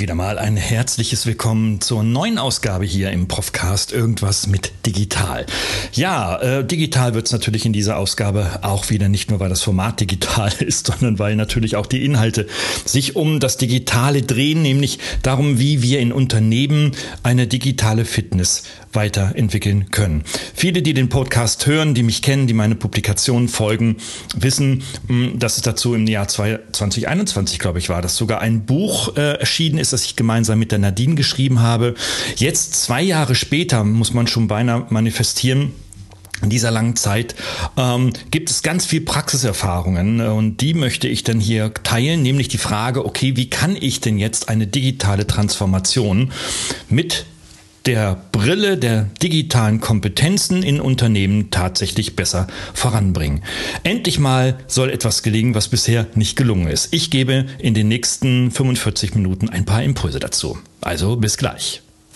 Wieder mal ein herzliches Willkommen zur neuen Ausgabe hier im Profcast Irgendwas mit Digital. Ja, äh, digital wird es natürlich in dieser Ausgabe auch wieder nicht nur, weil das Format digital ist, sondern weil natürlich auch die Inhalte sich um das Digitale drehen, nämlich darum, wie wir in Unternehmen eine digitale Fitness weiterentwickeln können. Viele, die den Podcast hören, die mich kennen, die meine Publikationen folgen, wissen, hm, dass es dazu im Jahr 2021, glaube ich, war, dass sogar ein Buch äh, erschienen ist, das ich gemeinsam mit der Nadine geschrieben habe. Jetzt, zwei Jahre später, muss man schon beinahe manifestieren, in dieser langen Zeit ähm, gibt es ganz viel Praxiserfahrungen äh, und die möchte ich dann hier teilen, nämlich die Frage, okay, wie kann ich denn jetzt eine digitale Transformation mit der Brille der digitalen Kompetenzen in Unternehmen tatsächlich besser voranbringen. Endlich mal soll etwas gelingen, was bisher nicht gelungen ist. Ich gebe in den nächsten 45 Minuten ein paar Impulse dazu. Also bis gleich.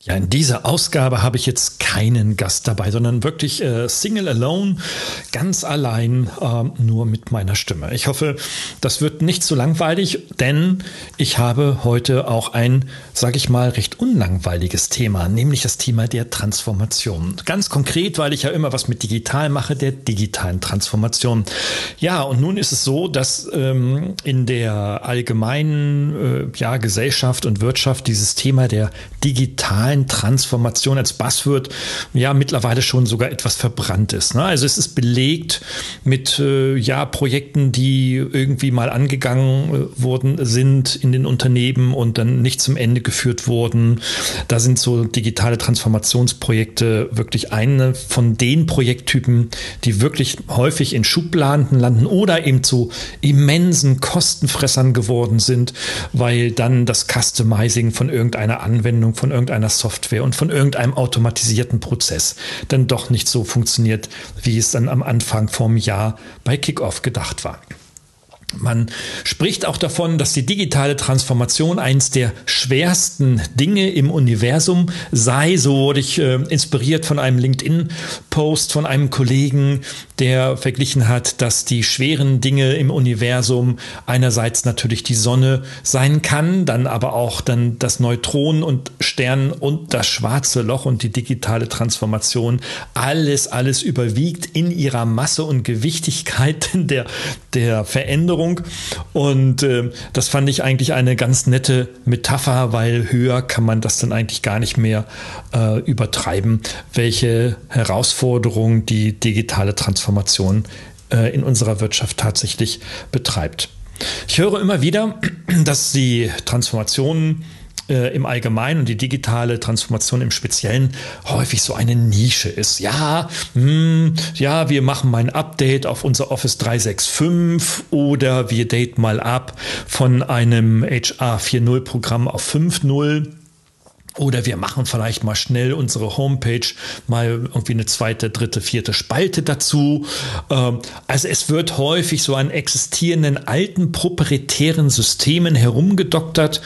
Ja, in dieser Ausgabe habe ich jetzt keinen Gast dabei, sondern wirklich äh, Single Alone, ganz allein, äh, nur mit meiner Stimme. Ich hoffe, das wird nicht so langweilig, denn ich habe heute auch ein, sage ich mal, recht unlangweiliges Thema, nämlich das Thema der Transformation. Ganz konkret, weil ich ja immer was mit digital mache, der digitalen Transformation. Ja, und nun ist es so, dass ähm, in der allgemeinen äh, ja, Gesellschaft und Wirtschaft dieses Thema der digitalen digitalen Transformation als Buzzword ja mittlerweile schon sogar etwas verbrannt ist. Ne? Also es ist belegt mit äh, ja Projekten, die irgendwie mal angegangen äh, worden sind in den Unternehmen und dann nicht zum Ende geführt wurden. Da sind so digitale Transformationsprojekte wirklich eine von den Projekttypen, die wirklich häufig in Schubladen landen oder eben zu immensen Kostenfressern geworden sind, weil dann das Customizing von irgendeiner Anwendung, von irgendeiner Software und von irgendeinem automatisierten Prozess dann doch nicht so funktioniert, wie es dann am Anfang vom Jahr bei Kickoff gedacht war. Man spricht auch davon, dass die digitale Transformation eins der schwersten Dinge im Universum sei. So wurde ich äh, inspiriert von einem LinkedIn-Post von einem Kollegen, der verglichen hat, dass die schweren Dinge im Universum einerseits natürlich die Sonne sein kann, dann aber auch dann das Neutron und Stern und das schwarze Loch und die digitale Transformation. Alles, alles überwiegt in ihrer Masse und Gewichtigkeit der, der Veränderung Veränderung. Und äh, das fand ich eigentlich eine ganz nette Metapher, weil höher kann man das dann eigentlich gar nicht mehr äh, übertreiben, welche Herausforderungen die digitale Transformation äh, in unserer Wirtschaft tatsächlich betreibt. Ich höre immer wieder, dass die Transformationen äh, im Allgemeinen und die digitale Transformation im Speziellen häufig so eine Nische ist. Ja, mh, hm, ja, wir machen mal ein Update auf unser Office 365 oder wir date mal ab von einem HR 4.0 Programm auf 5.0 oder wir machen vielleicht mal schnell unsere Homepage mal irgendwie eine zweite, dritte, vierte Spalte dazu. Ähm, also es wird häufig so an existierenden alten proprietären Systemen herumgedoktert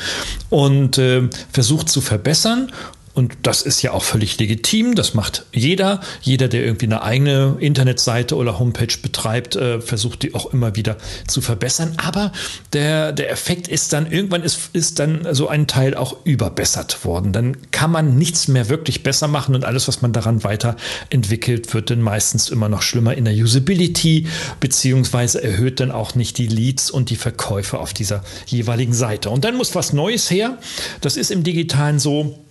und äh, versucht zu verbessern. Und das ist ja auch völlig legitim. Das macht jeder. Jeder, der irgendwie eine eigene Internetseite oder Homepage betreibt, äh, versucht die auch immer wieder zu verbessern. Aber der, der Effekt ist dann, irgendwann ist, ist dann so ein Teil auch überbessert worden. Dann kann man nichts mehr wirklich besser machen und alles, was man daran weiterentwickelt, wird dann meistens immer noch schlimmer in der Usability, beziehungsweise erhöht dann auch nicht die Leads und die Verkäufe auf dieser jeweiligen Seite. Und dann muss was Neues her. Das ist im Digitalen so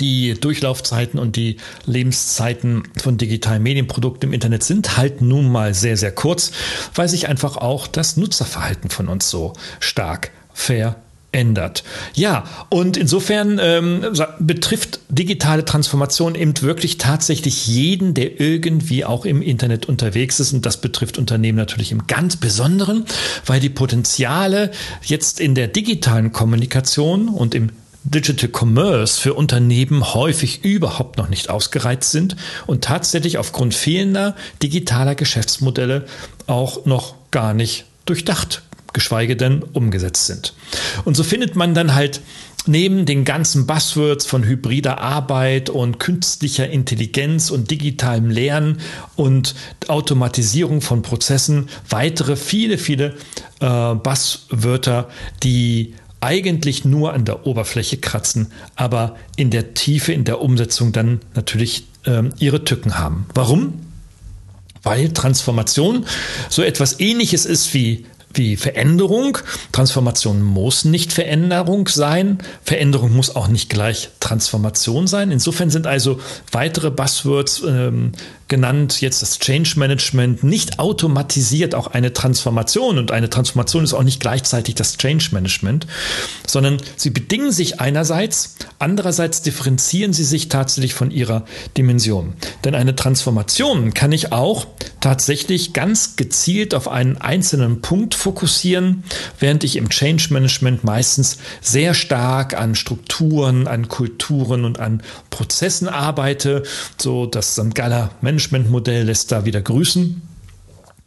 die Durchlaufzeiten und die Lebenszeiten von digitalen Medienprodukten im Internet sind halt nun mal sehr, sehr kurz, weil sich einfach auch das Nutzerverhalten von uns so stark verändert. Ja, und insofern ähm, betrifft digitale Transformation eben wirklich tatsächlich jeden, der irgendwie auch im Internet unterwegs ist. Und das betrifft Unternehmen natürlich im ganz Besonderen, weil die Potenziale jetzt in der digitalen Kommunikation und im Digital Commerce für Unternehmen häufig überhaupt noch nicht ausgereizt sind und tatsächlich aufgrund fehlender digitaler Geschäftsmodelle auch noch gar nicht durchdacht, geschweige denn umgesetzt sind. Und so findet man dann halt neben den ganzen Buzzwords von hybrider Arbeit und künstlicher Intelligenz und digitalem Lernen und Automatisierung von Prozessen weitere viele, viele äh, Buzzwörter, die eigentlich nur an der Oberfläche kratzen, aber in der Tiefe, in der Umsetzung dann natürlich ähm, ihre Tücken haben. Warum? Weil Transformation so etwas ähnliches ist wie wie Veränderung. Transformation muss nicht Veränderung sein. Veränderung muss auch nicht gleich Transformation sein. Insofern sind also weitere Buzzwords ähm, genannt, jetzt das Change Management, nicht automatisiert auch eine Transformation. Und eine Transformation ist auch nicht gleichzeitig das Change Management, sondern sie bedingen sich einerseits, andererseits differenzieren sie sich tatsächlich von ihrer Dimension. Denn eine Transformation kann ich auch tatsächlich ganz gezielt auf einen einzelnen Punkt fokussieren, während ich im Change Management meistens sehr stark an Strukturen, an Kulturen und an Prozessen arbeite, so dass St. Galler Management Managementmodell lässt da wieder grüßen.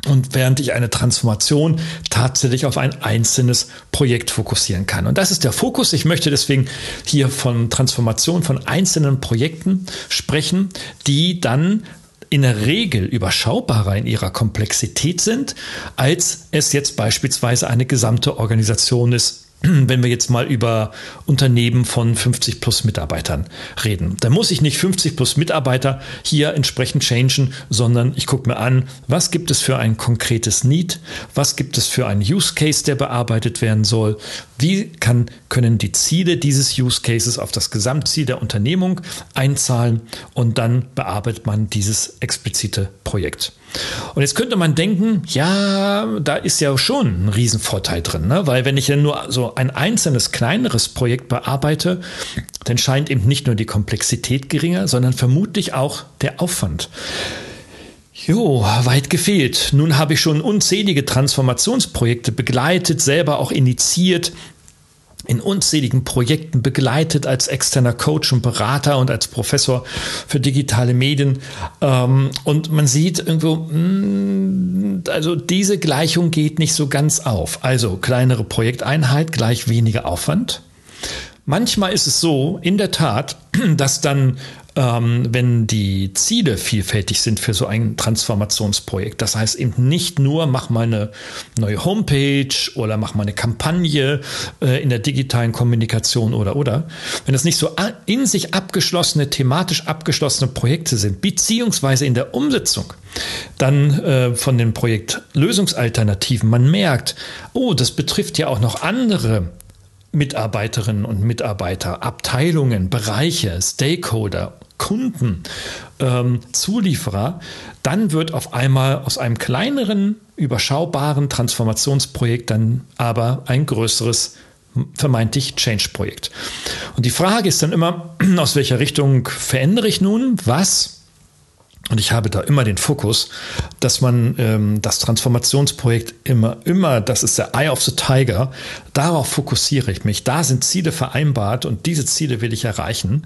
Und während ich eine Transformation tatsächlich auf ein einzelnes Projekt fokussieren kann. Und das ist der Fokus. Ich möchte deswegen hier von Transformation von einzelnen Projekten sprechen, die dann in der Regel überschaubarer in ihrer Komplexität sind, als es jetzt beispielsweise eine gesamte Organisation ist, wenn wir jetzt mal über Unternehmen von 50 plus Mitarbeitern reden. Da muss ich nicht 50 plus Mitarbeiter hier entsprechend changen, sondern ich gucke mir an, was gibt es für ein konkretes Need, was gibt es für einen Use Case, der bearbeitet werden soll, wie kann, können die Ziele dieses Use Cases auf das Gesamtziel der Unternehmung einzahlen und dann bearbeitet man dieses explizite Projekt. Und jetzt könnte man denken, ja, da ist ja schon ein Riesenvorteil drin, ne? weil wenn ich ja nur so ein einzelnes kleineres Projekt bearbeite, dann scheint eben nicht nur die Komplexität geringer, sondern vermutlich auch der Aufwand. Jo, weit gefehlt. Nun habe ich schon unzählige Transformationsprojekte begleitet, selber auch initiiert, in unzähligen Projekten begleitet als externer Coach und Berater und als Professor für digitale Medien. Ähm, und man sieht irgendwo, mm, also diese Gleichung geht nicht so ganz auf. Also kleinere Projekteinheit gleich weniger Aufwand. Manchmal ist es so, in der Tat, dass dann ähm, wenn die Ziele vielfältig sind für so ein Transformationsprojekt. Das heißt eben nicht nur, mach mal eine neue Homepage oder mach mal eine Kampagne äh, in der digitalen Kommunikation oder oder. Wenn es nicht so in sich abgeschlossene, thematisch abgeschlossene Projekte sind, beziehungsweise in der Umsetzung dann äh, von den Projektlösungsalternativen, man merkt, oh, das betrifft ja auch noch andere Mitarbeiterinnen und Mitarbeiter, Abteilungen, Bereiche, Stakeholder, Kunden, ähm, Zulieferer, dann wird auf einmal aus einem kleineren, überschaubaren Transformationsprojekt dann aber ein größeres vermeintlich Change-Projekt. Und die Frage ist dann immer, aus welcher Richtung verändere ich nun was? Und ich habe da immer den Fokus, dass man ähm, das Transformationsprojekt immer, immer, das ist der Eye of the Tiger, darauf fokussiere ich mich. Da sind Ziele vereinbart und diese Ziele will ich erreichen.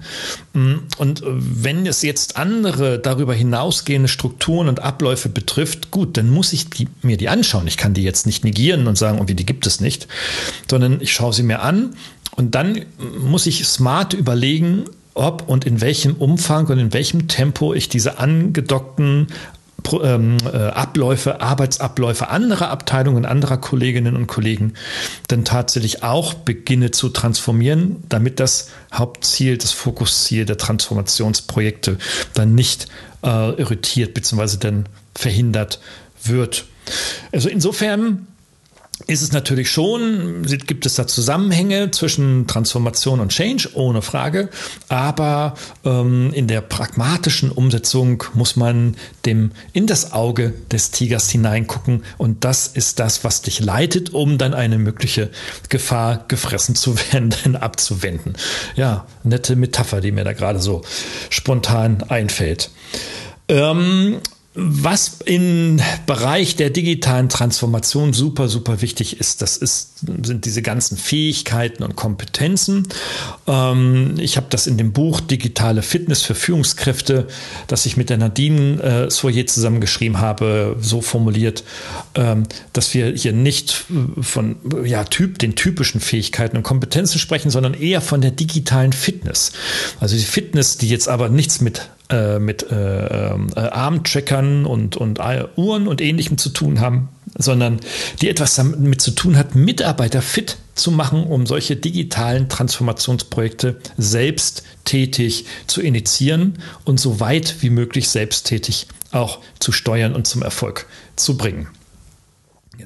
Mm, und wenn es jetzt andere darüber hinausgehende Strukturen und Abläufe betrifft, gut, dann muss ich die, mir die anschauen. Ich kann die jetzt nicht negieren und sagen, irgendwie die gibt es nicht, sondern ich schaue sie mir an und dann muss ich smart überlegen, ob und in welchem Umfang und in welchem Tempo ich diese angedockten ähm, äh, Abläufe, Arbeitsabläufe anderer Abteilungen, anderer Kolleginnen und Kollegen dann tatsächlich auch beginne zu transformieren, damit das Hauptziel, das Fokusziel der Transformationsprojekte dann nicht äh, irritiert bzw. dann verhindert wird. Also insofern ist es natürlich schon, gibt es da Zusammenhänge zwischen Transformation und Change, ohne Frage. Aber ähm, in der pragmatischen Umsetzung muss man dem in das Auge des Tigers hineingucken. Und das ist das, was dich leitet, um dann eine mögliche Gefahr gefressen zu werden, abzuwenden. Ja, nette Metapher, die mir da gerade so spontan einfällt. Ähm, Was im Bereich der digitalen Transformation super, super wichtig ist, das ist, sind diese ganzen Fähigkeiten und Kompetenzen. Ähm, ich habe das in dem Buch Digitale Fitness für Führungskräfte, das ich mit der Nadine äh, Soyer zusammengeschrieben habe, so formuliert, ähm, dass wir hier nicht von ja, typ, den typischen Fähigkeiten und Kompetenzen sprechen, sondern eher von der digitalen Fitness. Also die Fitness, die jetzt aber nichts mit äh, mit äh, äh, Armtrackern und, und Uhren und ähnlichem zu tun haben, sondern die etwas damit zu tun hat, Mitarbeiter fit zu machen, um solche digitalen Transformationsprojekte selbst tätig zu initiieren und so weit wie möglich selbsttätig auch zu steuern und zum Erfolg zu bringen.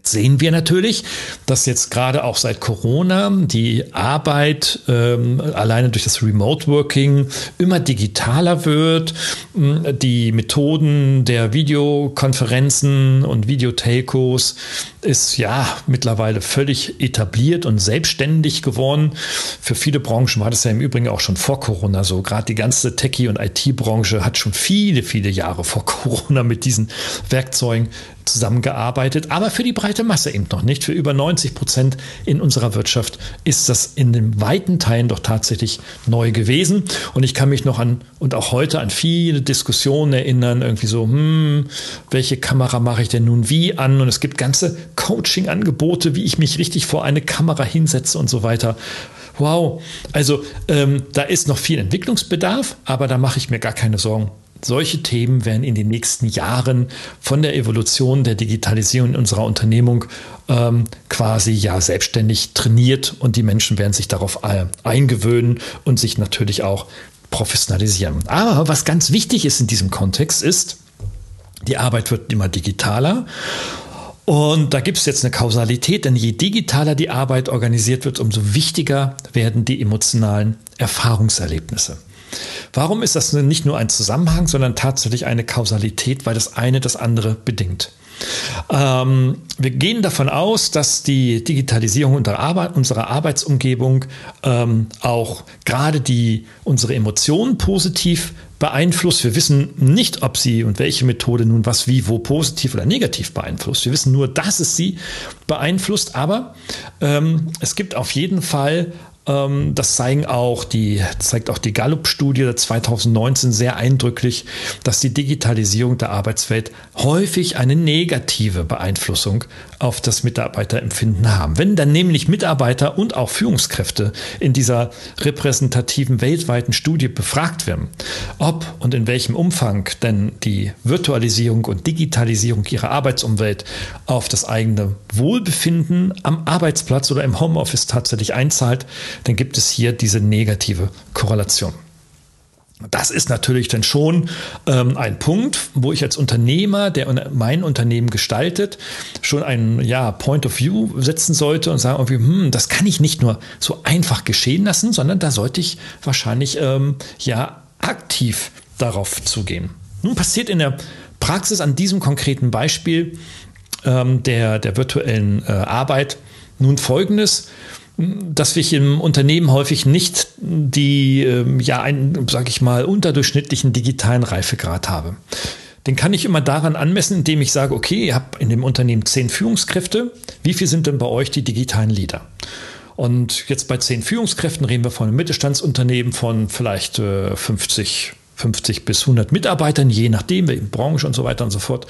Jetzt sehen wir natürlich, dass jetzt gerade auch seit Corona die Arbeit ähm, alleine durch das Remote Working immer digitaler wird. Die Methoden der Videokonferenzen und Videotelcos ist ja mittlerweile völlig etabliert und selbstständig geworden. Für viele Branchen war das ja im Übrigen auch schon vor Corona so. Gerade die ganze Techie- und IT-Branche hat schon viele, viele Jahre vor Corona mit diesen Werkzeugen zusammengearbeitet, aber für die breite Masse eben noch nicht. Für über 90 Prozent in unserer Wirtschaft ist das in den weiten Teilen doch tatsächlich neu gewesen. Und ich kann mich noch an und auch heute an viele Diskussionen erinnern, irgendwie so, hm, welche Kamera mache ich denn nun wie an? Und es gibt ganze Coaching-Angebote, wie ich mich richtig vor eine Kamera hinsetze und so weiter. Wow, also ähm, da ist noch viel Entwicklungsbedarf, aber da mache ich mir gar keine Sorgen solche Themen werden in den nächsten Jahren von der Evolution der Digitalisierung in unserer Unternehmung ähm, quasi ja selbstständig trainiert und die Menschen werden sich darauf eingewöhnen und sich natürlich auch professionalisieren. Aber was ganz wichtig ist in diesem Kontext ist, die Arbeit wird immer digitaler und da gibt es jetzt eine Kausalität, denn je digitaler die Arbeit organisiert wird, umso wichtiger werden die emotionalen Erfahrungserlebnisse. Warum ist das nicht nur ein Zusammenhang, sondern tatsächlich eine Kausalität, weil das eine das andere bedingt? Ähm, wir gehen davon aus, dass die Digitalisierung unserer, Arbeit, unserer Arbeitsumgebung ähm, auch gerade die, unsere Emotionen positiv beeinflusst. Wir wissen nicht, ob sie und welche Methode nun was wie wo positiv oder negativ beeinflusst. Wir wissen nur, dass es sie beeinflusst, aber ähm, es gibt auf jeden Fall das zeigen auch die, zeigt auch die Gallup-Studie 2019 sehr eindrücklich, dass die Digitalisierung der Arbeitswelt häufig eine negative Beeinflussung auf das Mitarbeiterempfinden haben. Wenn dann nämlich Mitarbeiter und auch Führungskräfte in dieser repräsentativen weltweiten Studie befragt werden, ob und in welchem Umfang denn die Virtualisierung und Digitalisierung ihrer Arbeitsumwelt auf das eigene Wohlbefinden am Arbeitsplatz oder im Homeoffice tatsächlich einzahlt, dann gibt es hier diese negative Korrelation. Das ist natürlich dann schon ähm, ein Punkt, wo ich als Unternehmer, der mein Unternehmen gestaltet, schon ein ja, Point of View setzen sollte und sagen, hm, das kann ich nicht nur so einfach geschehen lassen, sondern da sollte ich wahrscheinlich ähm, ja aktiv darauf zugehen. Nun passiert in der Praxis an diesem konkreten Beispiel ähm, der, der virtuellen äh, Arbeit nun folgendes dass ich im Unternehmen häufig nicht die, ähm, ja, einen, sag ich mal, unterdurchschnittlichen digitalen Reifegrad habe. Den kann ich immer daran anmessen, indem ich sage, okay, ihr habt in dem Unternehmen zehn Führungskräfte. Wie viel sind denn bei euch die digitalen Leader? Und jetzt bei zehn Führungskräften reden wir von einem Mittelstandsunternehmen von vielleicht äh, 50, 50 bis 100 Mitarbeitern, je nachdem, welche Branche und so weiter und so fort.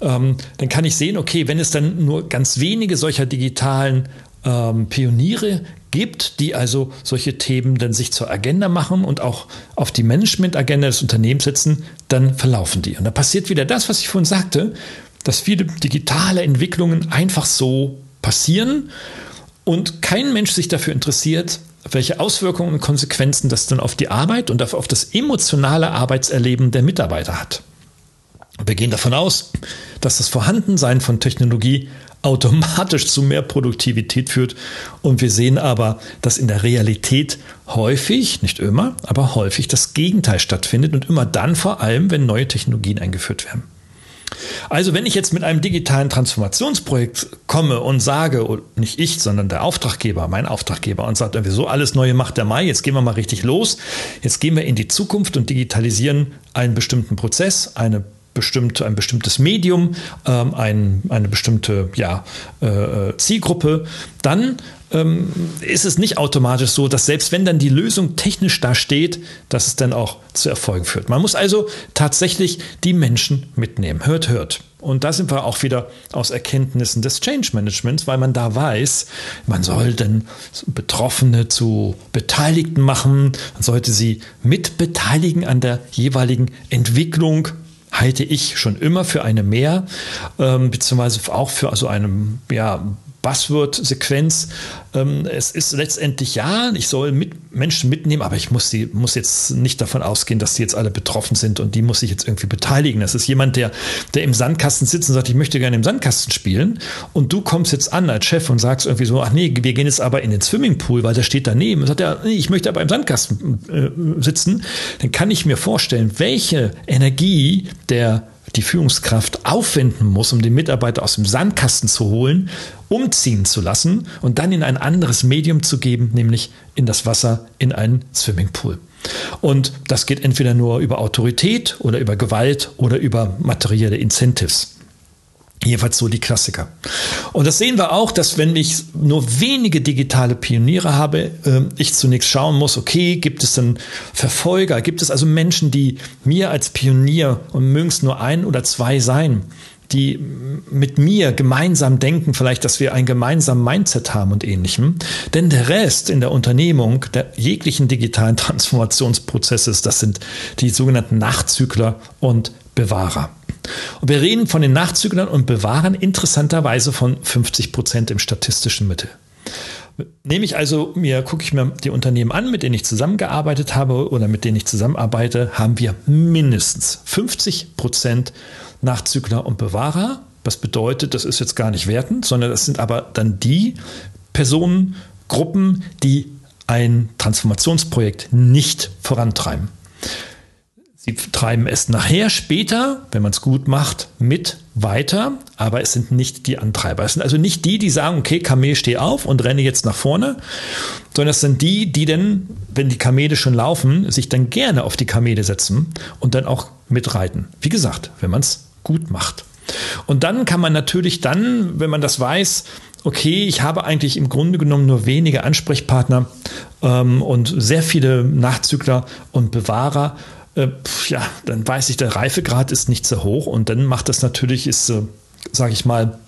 Ähm, dann kann ich sehen, okay, wenn es dann nur ganz wenige solcher digitalen ähm, Pioniere gibt, die also solche Themen dann sich zur Agenda machen und auch auf die Management-Agenda des Unternehmens setzen, dann verlaufen die. Und da passiert wieder das, was ich vorhin sagte, dass viele digitale Entwicklungen einfach so passieren und kein Mensch sich dafür interessiert, welche Auswirkungen und Konsequenzen das dann auf die Arbeit und auf das emotionale Arbeitserleben der Mitarbeiter hat. Wir gehen davon aus, dass das Vorhandensein von Technologie automatisch zu mehr Produktivität führt. Und wir sehen aber, dass in der Realität häufig, nicht immer, aber häufig das Gegenteil stattfindet und immer dann vor allem, wenn neue Technologien eingeführt werden. Also wenn ich jetzt mit einem digitalen Transformationsprojekt komme und sage, nicht ich, sondern der Auftraggeber, mein Auftraggeber und sagt, so alles Neue macht der Mai, jetzt gehen wir mal richtig los, jetzt gehen wir in die Zukunft und digitalisieren einen bestimmten Prozess, eine bestimmt, ein bestimmtes Medium, ähm, ein, eine bestimmte ja, äh, äh, Zielgruppe, dann ähm, ist es nicht automatisch so, dass selbst wenn dann die Lösung technisch da steht, dass es dann auch zu Erfolgen führt. Man muss also tatsächlich die Menschen mitnehmen. Hört, hört. Und da sind wir auch wieder aus Erkenntnissen des Change Managements, weil man da weiß, man soll dann Betroffene zu Beteiligten machen, man sollte sie mitbeteiligen an der jeweiligen Entwicklung halte ich schon immer für eine mehr, ähm, beziehungsweise auch für also eine ja, Buzzword-Sequenz. Ähm, es ist letztendlich ja, ich soll mit Menschen mitnehmen, aber ich muss, die, muss jetzt nicht davon ausgehen, dass die jetzt alle betroffen sind und die muss ich jetzt irgendwie beteiligen. Das ist jemand, der, der im Sandkasten sitzt und sagt, ich möchte gerne im Sandkasten spielen. Und du kommst jetzt an als Chef und sagst irgendwie so, ach nee, wir gehen jetzt aber in den Swimmingpool, weil der steht daneben. Und sagt er, nee, ich möchte aber im Sandkasten äh, sitzen. Dann kann ich mir vorstellen, welche Energie der die Führungskraft aufwenden muss, um den Mitarbeiter aus dem Sandkasten zu holen, umziehen zu lassen und dann in ein anderes Medium zu geben, nämlich in das Wasser, in einen Swimmingpool. Und das geht entweder nur über Autorität oder über Gewalt oder über materielle Incentives. Jedenfalls so die Klassiker. Und das sehen wir auch, dass wenn ich nur wenige digitale Pioniere habe, ähm, ich zunächst schauen muss, okay, gibt es denn Verfolger, gibt es also Menschen, die mir als Pionier und mögen es nur ein oder zwei sein, die mit mir gemeinsam denken, vielleicht, dass wir ein gemeinsames Mindset haben und ähnlichem. Denn der Rest in der Unternehmung, der jeglichen digitalen Transformationsprozesses, das sind die sogenannten Nachzügler und Bewahrer. Und wir reden von den Nachzüglern und Bewahrern interessanterweise von 50 Prozent im statistischen Mittel. Nehme ich also mir, gucke ich mir die Unternehmen an, mit denen ich zusammengearbeitet habe oder mit denen ich zusammenarbeite, haben wir mindestens 50 Prozent Nachzügler und Bewahrer. Das bedeutet, das ist jetzt gar nicht wertend, sondern das sind aber dann die Personengruppen, die ein Transformationsprojekt nicht vorantreiben. Sie treiben es nachher, später, wenn man es gut macht, mit weiter, aber es sind nicht die Antreiber. Es sind also nicht die, die sagen, okay, Kamel, steh auf und renne jetzt nach vorne, sondern es sind die, die dann, wenn die Kamele schon laufen, sich dann gerne auf die Kamele setzen und dann auch mitreiten. Wie gesagt, wenn man es gut macht. Und dann kann man natürlich dann, wenn man das weiß, okay, ich habe eigentlich im Grunde genommen nur wenige Ansprechpartner ähm, und sehr viele Nachzügler und Bewahrer, äh, ja, dann weiß ich, der Reifegrad ist nicht so hoch und dann macht das natürlich, ist, äh, sage ich mal,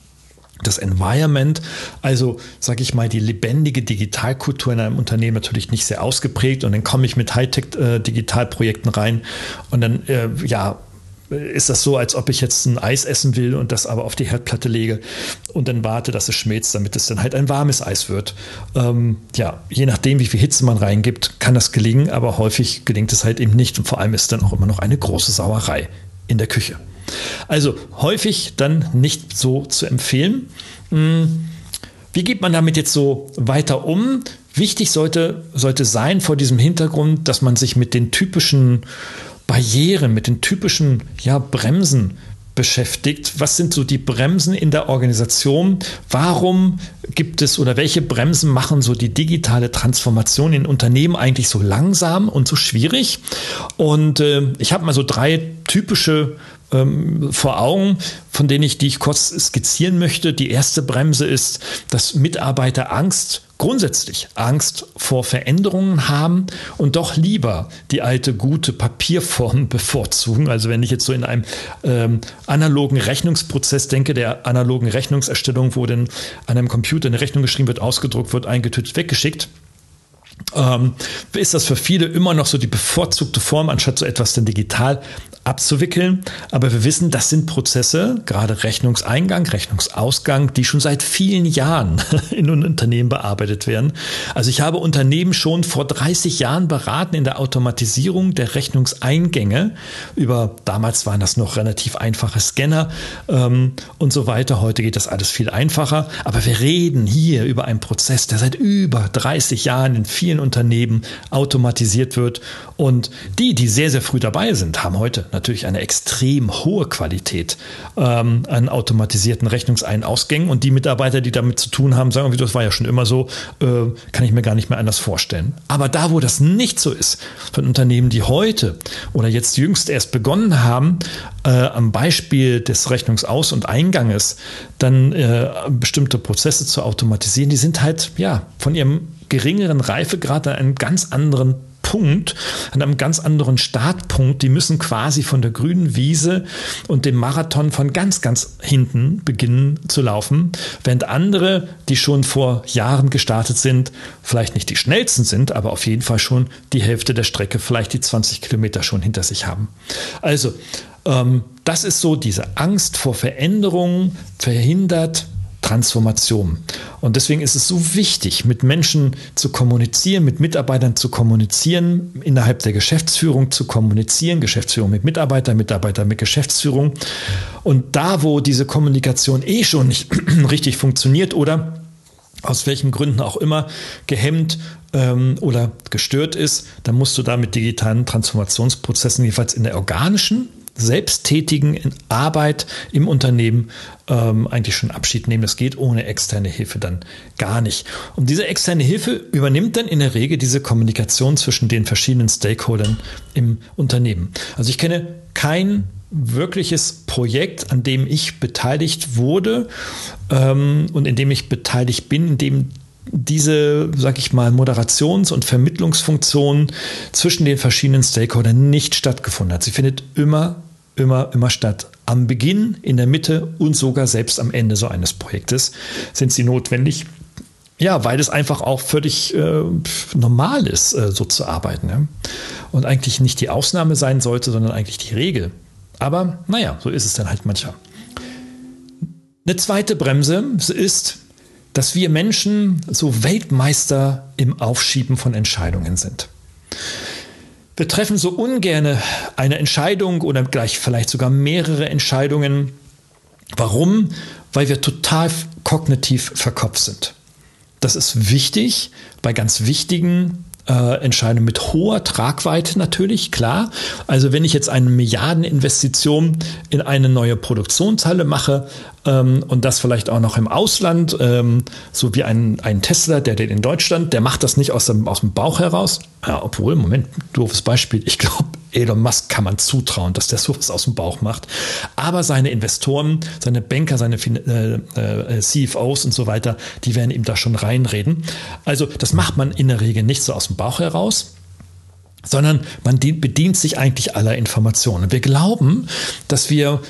das Environment, also sage ich mal, die lebendige Digitalkultur in einem Unternehmen natürlich nicht sehr ausgeprägt und dann komme ich mit Hightech-Digitalprojekten äh, rein und dann, äh, ja, ist das so, als ob ich jetzt ein Eis essen will und das aber auf die Herdplatte lege und dann warte, dass es schmilzt, damit es dann halt ein warmes Eis wird. Ähm, ja, je nachdem, wie viel Hitze man reingibt, kann das gelingen, aber häufig gelingt es halt eben nicht und vor allem ist dann auch immer noch eine große Sauerei in der Küche. Also häufig dann nicht so zu empfehlen. Hm, wie geht man damit jetzt so weiter um? Wichtig sollte, sollte sein vor diesem Hintergrund, dass man sich mit den typischen Barrieren, mit den typischen ja, Bremsen beschäftigt. Was sind so die Bremsen in der Organisation? Warum gibt es oder welche Bremsen machen so die digitale Transformation in Unternehmen eigentlich so langsam und so schwierig? Und äh, ich habe mal so drei typische ähm, vor Augen, von denen ich, die ich kurz skizzieren möchte. Die erste Bremse ist, dass Mitarbeiter Angst grundsätzlich Angst vor Veränderungen haben und doch lieber die alte gute Papierform bevorzugen. Also wenn ich jetzt so in einem ähm, analogen Rechnungsprozess denke, der analogen Rechnungserstellung, wo dann an einem Computer eine Rechnung geschrieben wird, ausgedruckt wird, eingetütet, weggeschickt, ähm, ist das für viele immer noch so die bevorzugte Form, anstatt so etwas dann digital abzuwickeln. Aber wir wissen, das sind Prozesse, gerade Rechnungseingang, Rechnungsausgang, die schon seit vielen Jahren in Unternehmen bearbeitet werden. Also ich habe Unternehmen schon vor 30 Jahren beraten in der Automatisierung der Rechnungseingänge über, damals waren das noch relativ einfache Scanner ähm, und so weiter. Heute geht das alles viel einfacher. Aber wir reden hier über einen Prozess, der seit über 30 Jahren in vielen Unternehmen automatisiert wird. Und die, die sehr, sehr früh dabei sind, haben heute natürlich eine extrem hohe Qualität ähm, an automatisierten Rechnungseinausgängen. Und die Mitarbeiter, die damit zu tun haben, sagen, das war ja schon immer so, äh, kann ich mir gar nicht mehr anders vorstellen. Aber da, wo das nicht so ist, von Unternehmen, die heute oder jetzt jüngst erst begonnen haben, äh, am Beispiel des Rechnungsaus- und Einganges dann äh, bestimmte Prozesse zu automatisieren, die sind halt ja von ihrem geringeren Reifegrad an einem ganz anderen Punkt, an einem ganz anderen Startpunkt. Die müssen quasi von der grünen Wiese und dem Marathon von ganz, ganz hinten beginnen zu laufen, während andere, die schon vor Jahren gestartet sind, vielleicht nicht die schnellsten sind, aber auf jeden Fall schon die Hälfte der Strecke, vielleicht die 20 Kilometer schon hinter sich haben. Also, ähm, das ist so diese Angst vor Veränderungen verhindert Transformation. Und deswegen ist es so wichtig, mit Menschen zu kommunizieren, mit Mitarbeitern zu kommunizieren, innerhalb der Geschäftsführung zu kommunizieren, Geschäftsführung mit Mitarbeitern, Mitarbeiter mit Geschäftsführung. Und da, wo diese Kommunikation eh schon nicht richtig funktioniert oder aus welchen Gründen auch immer gehemmt ähm, oder gestört ist, dann musst du da mit digitalen Transformationsprozessen jedenfalls in der organischen selbsttätigen Arbeit im Unternehmen ähm, eigentlich schon Abschied nehmen. Das geht ohne externe Hilfe dann gar nicht. Und diese externe Hilfe übernimmt dann in der Regel diese Kommunikation zwischen den verschiedenen Stakeholdern im Unternehmen. Also ich kenne kein wirkliches Projekt, an dem ich beteiligt wurde ähm, und in dem ich beteiligt bin, in dem diese, sag ich mal, Moderations- und Vermittlungsfunktion zwischen den verschiedenen Stakeholdern nicht stattgefunden hat. Sie findet immer, immer, immer statt. Am Beginn, in der Mitte und sogar selbst am Ende so eines Projektes sind sie notwendig. Ja, weil es einfach auch völlig äh, normal ist, äh, so zu arbeiten. Ja? Und eigentlich nicht die Ausnahme sein sollte, sondern eigentlich die Regel. Aber naja, so ist es dann halt manchmal. Eine zweite Bremse ist, dass wir Menschen so Weltmeister im Aufschieben von Entscheidungen sind. Wir treffen so ungerne eine Entscheidung oder gleich vielleicht sogar mehrere Entscheidungen. Warum? Weil wir total kognitiv verkopft sind. Das ist wichtig bei ganz wichtigen äh, Entscheidungen mit hoher Tragweite natürlich, klar. Also wenn ich jetzt eine Milliardeninvestition in eine neue Produktionshalle mache ähm, und das vielleicht auch noch im Ausland, ähm, so wie ein, ein Tesla, der den in Deutschland, der macht das nicht aus dem, aus dem Bauch heraus. Ja, obwohl, Moment, doofes Beispiel. Ich glaube, Elon Musk kann man zutrauen, dass der sowas aus dem Bauch macht. Aber seine Investoren, seine Banker, seine äh, äh, CFOs und so weiter, die werden ihm da schon reinreden. Also das macht man in der Regel nicht so aus dem Bauch heraus sondern man bedient sich eigentlich aller Informationen. Wir glauben, dass wir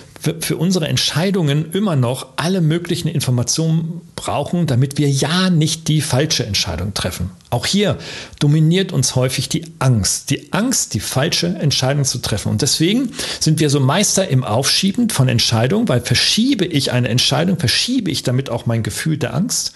für unsere Entscheidungen immer noch alle möglichen Informationen brauchen, damit wir ja nicht die falsche Entscheidung treffen. Auch hier dominiert uns häufig die Angst. Die Angst, die falsche Entscheidung zu treffen. Und deswegen sind wir so Meister im Aufschieben von Entscheidungen, weil verschiebe ich eine Entscheidung, verschiebe ich damit auch mein Gefühl der Angst.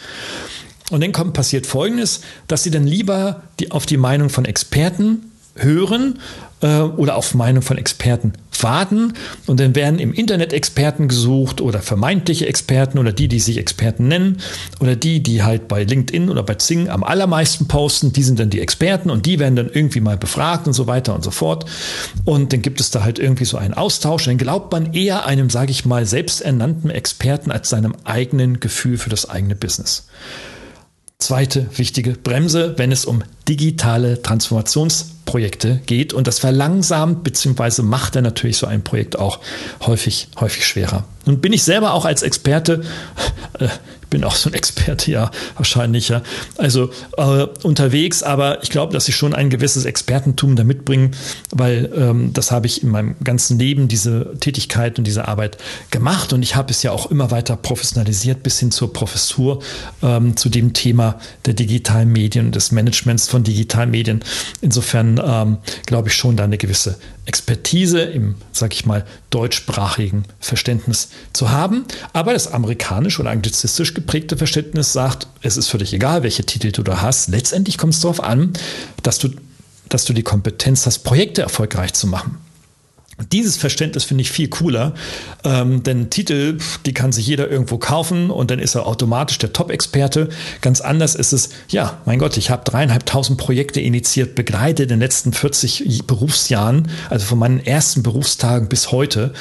Und dann kommt, passiert Folgendes, dass sie dann lieber die, auf die Meinung von Experten hören äh, oder auf Meinung von Experten warten. Und dann werden im Internet Experten gesucht oder vermeintliche Experten oder die, die sich Experten nennen oder die, die halt bei LinkedIn oder bei Zing am allermeisten posten, die sind dann die Experten und die werden dann irgendwie mal befragt und so weiter und so fort. Und dann gibt es da halt irgendwie so einen Austausch. Dann glaubt man eher einem, sage ich mal, selbsternannten Experten als seinem eigenen Gefühl für das eigene Business. Zweite wichtige Bremse, wenn es um digitale Transformationsprojekte geht. Und das verlangsamt bzw. macht er natürlich so ein Projekt auch häufig, häufig schwerer. Nun bin ich selber auch als Experte, äh, bin auch so ein Experte, ja, wahrscheinlich, ja, also äh, unterwegs, aber ich glaube, dass ich schon ein gewisses Expertentum da mitbringe, weil ähm, das habe ich in meinem ganzen Leben, diese Tätigkeit und diese Arbeit gemacht und ich habe es ja auch immer weiter professionalisiert bis hin zur Professur ähm, zu dem Thema der digitalen Medien und des Managements von digitalen Medien. Insofern ähm, glaube ich schon da eine gewisse Expertise im, sag ich mal, deutschsprachigen Verständnis zu haben. Aber das amerikanisch oder anglizistisch geprägte Verständnis sagt, es ist völlig egal, welche Titel du da hast. Letztendlich kommt es darauf an, dass du, dass du die Kompetenz hast, Projekte erfolgreich zu machen. Dieses Verständnis finde ich viel cooler, ähm, denn Titel, die kann sich jeder irgendwo kaufen und dann ist er automatisch der Top-Experte. Ganz anders ist es, ja, mein Gott, ich habe dreieinhalbtausend Projekte initiiert, begleitet in den letzten 40 Berufsjahren, also von meinen ersten Berufstagen bis heute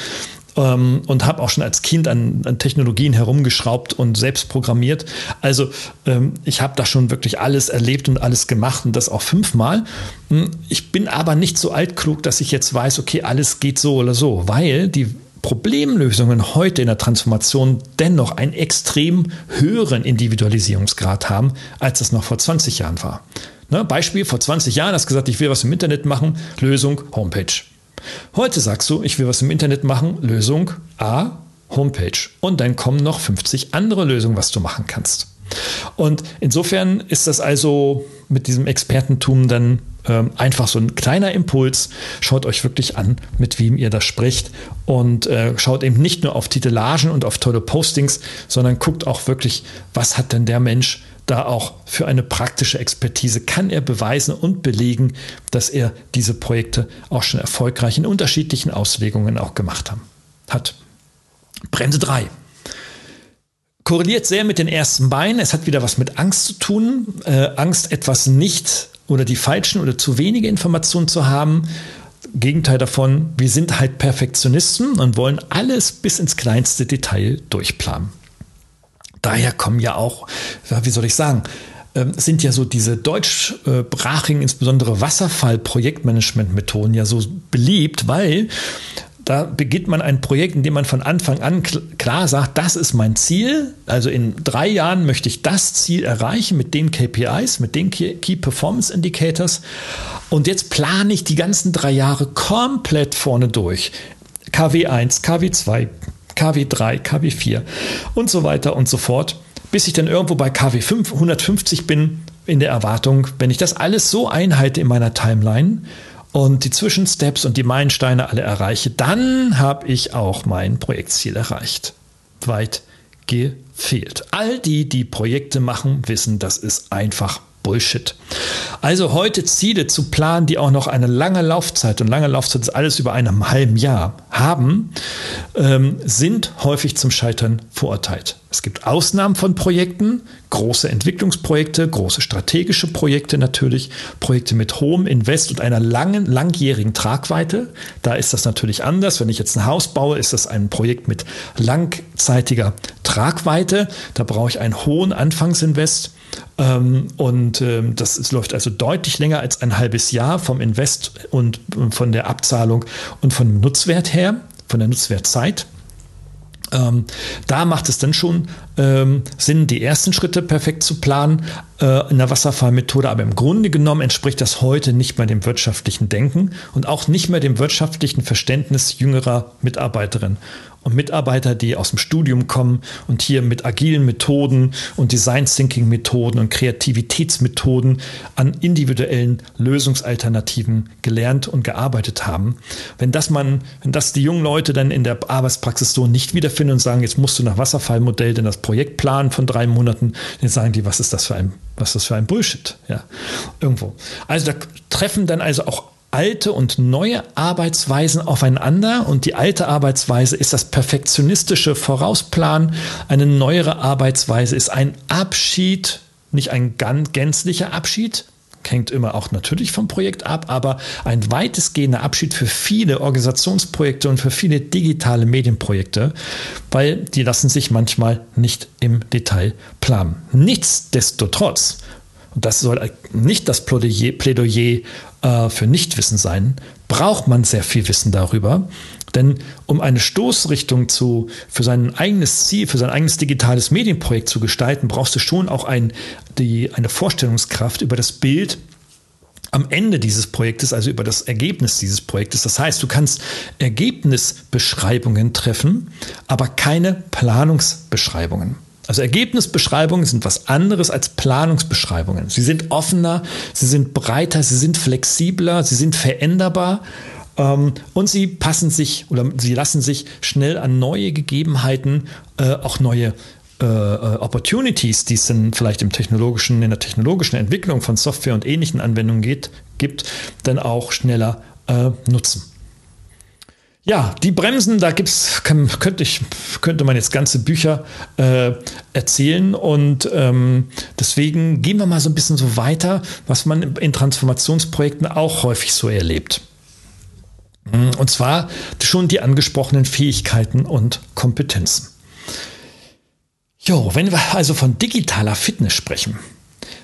ähm, und habe auch schon als Kind an, an, Technologien herumgeschraubt und selbst programmiert. Also ähm, ich habe da schon wirklich alles erlebt und alles gemacht und das auch fünfmal. Hm, ich bin aber nicht so altklug, dass ich jetzt weiß, okay, alles geht so oder so, weil die Problemlösungen heute in der Transformation dennoch einen extrem höheren Individualisierungsgrad haben, als es noch vor 20 Jahren war. Ne, Beispiel, vor 20 Jahren hast du gesagt, ich will was im Internet machen, Lösung, Homepage. Heute sagst du, ich will was im Internet machen, Lösung A, Homepage. Und dann kommen noch 50 andere Lösungen, was du machen kannst. Und insofern ist das also mit diesem Expertentum dann ähm, einfach so ein kleiner Impuls. Schaut euch wirklich an, mit wem ihr da spricht und äh, schaut eben nicht nur auf Titellagen und auf tolle Postings, sondern guckt auch wirklich, was hat denn der Mensch da auch für eine praktische Expertise kann er beweisen und belegen, dass er diese Projekte auch schon erfolgreich in unterschiedlichen Auslegungen auch gemacht haben, hat. Bremse 3 korreliert sehr mit den ersten beiden. Es hat wieder was mit Angst zu tun. Äh, Angst, etwas nicht oder die falschen oder zu wenige Informationen zu haben. Gegenteil davon, wir sind halt Perfektionisten und wollen alles bis ins kleinste Detail durchplanen. Daher kommen ja auch, wie soll ich sagen, ähm, sind ja so diese deutschsprachigen, insbesondere Wasserfall-Projektmanagement-Methoden ja so beliebt, weil da beginnt man ein Projekt, in dem man von Anfang an klar sagt, das ist mein Ziel. Also in drei Jahren möchte ich das Ziel erreichen mit den KPIs, mit den Key Performance Indicators. Und jetzt plane ich die ganzen drei Jahre komplett vorne durch. KW1, KW2, KW3, KW4 und so weiter und so fort, bis ich dann irgendwo bei KW5 150 bin, in der Erwartung, wenn ich das alles so einhalte in meiner Timeline und die Zwischensteps und die Meilensteine alle erreiche, dann habe ich auch mein Projektziel erreicht. Weit gefehlt. All die, die Projekte machen, wissen, das ist einfach Bullshit. Also heute Ziele zu planen, die auch noch eine lange Laufzeit und lange Laufzeit ist alles über einem halben Jahr haben, ähm, sind häufig zum Scheitern verurteilt. Es gibt Ausnahmen von Projekten, große Entwicklungsprojekte, große strategische Projekte natürlich, Projekte mit hohem Invest und einer langen, langjährigen Tragweite. Da ist das natürlich anders. Wenn ich jetzt ein Haus baue, ist das ein Projekt mit langzeitiger Tragweite. Da brauche ich einen hohen Anfangsinvest. Ähm, und ähm, das läuft also deutlich länger als ein halbes Jahr vom Invest und von der Abzahlung und von dem Nutzwert her, von der Nutzwertzeit. Ähm, da macht es dann schon ähm, Sinn, die ersten Schritte perfekt zu planen äh, in der Wasserfallmethode. Aber im Grunde genommen entspricht das heute nicht mehr dem wirtschaftlichen Denken und auch nicht mehr dem wirtschaftlichen Verständnis jüngerer Mitarbeiterinnen Mitarbeiter, die aus dem Studium kommen und hier mit agilen Methoden und Design Thinking Methoden und Kreativitätsmethoden an individuellen Lösungsalternativen gelernt und gearbeitet haben. Wenn das man, wenn das die jungen Leute dann in der Arbeitspraxis so nicht wiederfinden und sagen, jetzt musst du nach Wasserfallmodell denn das Projekt planen von drei Monaten, dann sagen die, was ist das für ein, was ist das für ein Bullshit? Ja, irgendwo. Also da treffen dann also auch alte und neue Arbeitsweisen aufeinander und die alte Arbeitsweise ist das perfektionistische Vorausplan. Eine neuere Arbeitsweise ist ein Abschied, nicht ein gänzlicher Abschied, hängt immer auch natürlich vom Projekt ab, aber ein weitestgehender Abschied für viele Organisationsprojekte und für viele digitale Medienprojekte, weil die lassen sich manchmal nicht im Detail planen. Nichtsdestotrotz und das soll nicht das Plädoyer, Plädoyer äh, für Nichtwissen sein, braucht man sehr viel Wissen darüber. Denn um eine Stoßrichtung zu, für sein eigenes Ziel, für sein eigenes digitales Medienprojekt zu gestalten, brauchst du schon auch ein, die, eine Vorstellungskraft über das Bild am Ende dieses Projektes, also über das Ergebnis dieses Projektes. Das heißt, du kannst Ergebnisbeschreibungen treffen, aber keine Planungsbeschreibungen. Also Ergebnisbeschreibungen sind was anderes als Planungsbeschreibungen. Sie sind offener, sie sind breiter, sie sind flexibler, sie sind veränderbar ähm, und sie passen sich oder sie lassen sich schnell an neue Gegebenheiten, äh, auch neue äh, äh Opportunities, die es dann vielleicht im technologischen, in der technologischen Entwicklung von Software und ähnlichen Anwendungen geht, gibt, dann auch schneller äh, nutzen. Ja, die Bremsen, da gibt's, kann, könnte, ich, könnte man jetzt ganze Bücher äh, erzählen und ähm, deswegen gehen wir mal so ein bisschen so weiter, was man in Transformationsprojekten auch häufig so erlebt. Und zwar schon die angesprochenen Fähigkeiten und Kompetenzen. Jo, wenn wir also von digitaler Fitness sprechen,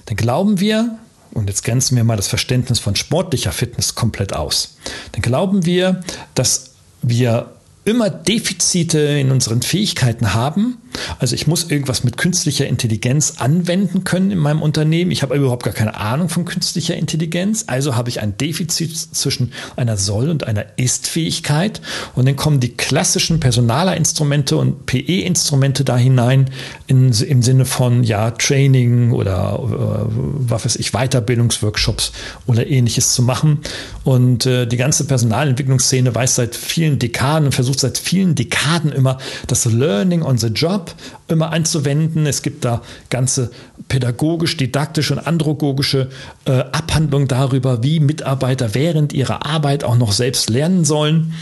dann glauben wir, und jetzt grenzen wir mal das Verständnis von sportlicher Fitness komplett aus, dann glauben wir, dass wir immer Defizite in unseren Fähigkeiten haben. Also ich muss irgendwas mit künstlicher Intelligenz anwenden können in meinem Unternehmen. Ich habe überhaupt gar keine Ahnung von künstlicher Intelligenz. Also habe ich ein Defizit zwischen einer Soll- und einer Ist-Fähigkeit. Und dann kommen die klassischen Personalerinstrumente und PE-Instrumente da hinein in, im Sinne von ja Training oder äh, was weiß ich, Weiterbildungsworkshops oder ähnliches zu machen. Und äh, die ganze Personalentwicklungsszene weiß seit vielen Dekaden und versucht seit vielen Dekaden immer das Learning on the Job immer anzuwenden. Es gibt da ganze pädagogisch-didaktische und androgogische äh, Abhandlungen darüber, wie Mitarbeiter während ihrer Arbeit auch noch selbst lernen sollen.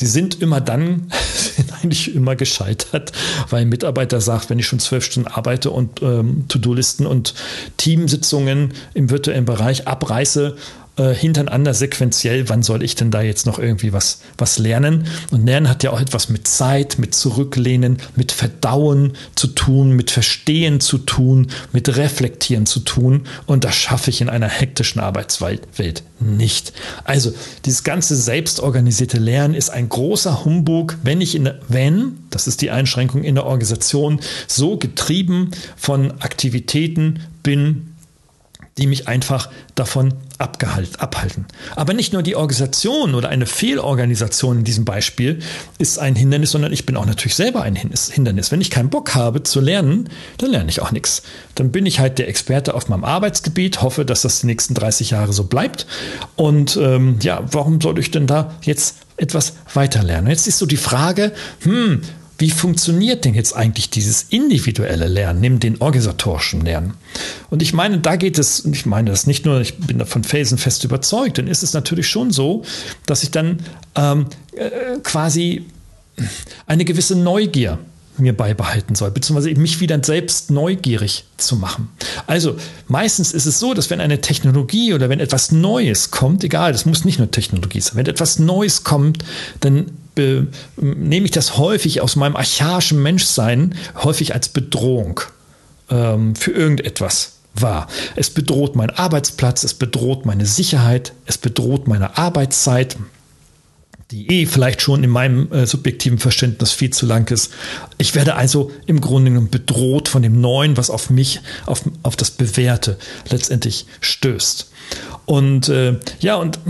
Die sind immer dann, sind eigentlich immer gescheitert, weil ein Mitarbeiter sagt, wenn ich schon zwölf Stunden arbeite und ähm, To-Do-Listen und Teamsitzungen im virtuellen Bereich abreiße, äh, hintereinander sequenziell, wann soll ich denn da jetzt noch irgendwie was, was lernen? Und Lernen hat ja auch etwas mit Zeit, mit Zurücklehnen, mit Verdauen zu tun, mit Verstehen zu tun, mit Reflektieren zu tun. Und das schaffe ich in einer hektischen Arbeitswelt nicht. Also dieses ganze selbstorganisierte Lernen ist ein großer Humbug, wenn ich in wenn, das ist die Einschränkung in der Organisation, so getrieben von Aktivitäten bin, die mich einfach davon abgehalt, abhalten. Aber nicht nur die Organisation oder eine Fehlorganisation in diesem Beispiel ist ein Hindernis, sondern ich bin auch natürlich selber ein Hindernis. Wenn ich keinen Bock habe zu lernen, dann lerne ich auch nichts. Dann bin ich halt der Experte auf meinem Arbeitsgebiet, hoffe, dass das die nächsten 30 Jahre so bleibt. Und ähm, ja, warum soll ich denn da jetzt etwas weiter lernen? Jetzt ist so die Frage, hm, wie funktioniert denn jetzt eigentlich dieses individuelle Lernen, neben den organisatorischen Lernen? Und ich meine, da geht es, und ich meine das nicht nur, ich bin davon felsenfest überzeugt, dann ist es natürlich schon so, dass ich dann ähm, äh, quasi eine gewisse Neugier mir beibehalten soll, beziehungsweise mich wieder selbst neugierig zu machen. Also meistens ist es so, dass wenn eine Technologie oder wenn etwas Neues kommt, egal, das muss nicht nur Technologie sein, wenn etwas Neues kommt, dann nehme ich das häufig aus meinem archaischen Menschsein häufig als Bedrohung ähm, für irgendetwas wahr. Es bedroht meinen Arbeitsplatz, es bedroht meine Sicherheit, es bedroht meine Arbeitszeit, die eh vielleicht schon in meinem äh, subjektiven Verständnis viel zu lang ist. Ich werde also im Grunde genommen bedroht von dem Neuen, was auf mich, auf, auf das Bewährte letztendlich stößt. Und äh, ja, und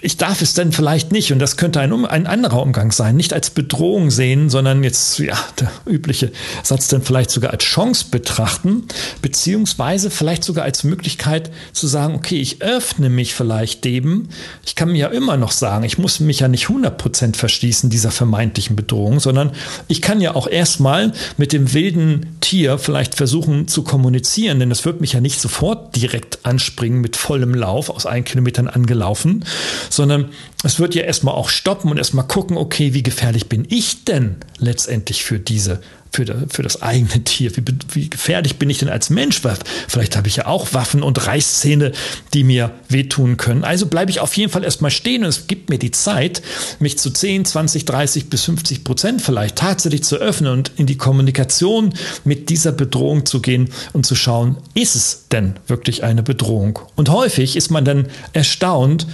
ich darf es dann vielleicht nicht, und das könnte ein, ein anderer Umgang sein, nicht als Bedrohung sehen, sondern jetzt, ja, der übliche Satz dann vielleicht sogar als Chance betrachten, beziehungsweise vielleicht sogar als Möglichkeit zu sagen, okay, ich öffne mich vielleicht dem. Ich kann mir ja immer noch sagen, ich muss mich ja nicht 100% verschließen dieser vermeintlichen Bedrohung, sondern ich kann ja auch erstmal mit dem wilden Tier vielleicht versuchen zu kommunizieren, denn es wird mich ja nicht sofort direkt anspringen mit vollem Lauf Lauf aus ein Kilometern angelaufen, sondern es wird ja erstmal auch stoppen und erstmal gucken, okay, wie gefährlich bin ich denn letztendlich für diese für, für das eigene Tier? Wie, wie gefährlich bin ich denn als Mensch? Weil vielleicht habe ich ja auch Waffen und Reißzähne, die mir wehtun können. Also bleibe ich auf jeden Fall erstmal stehen und es gibt mir die Zeit, mich zu 10, 20, 30 bis 50 Prozent vielleicht tatsächlich zu öffnen und in die Kommunikation mit dieser Bedrohung zu gehen und zu schauen, ist es denn wirklich eine Bedrohung? Und häufig ist man dann erstaunt,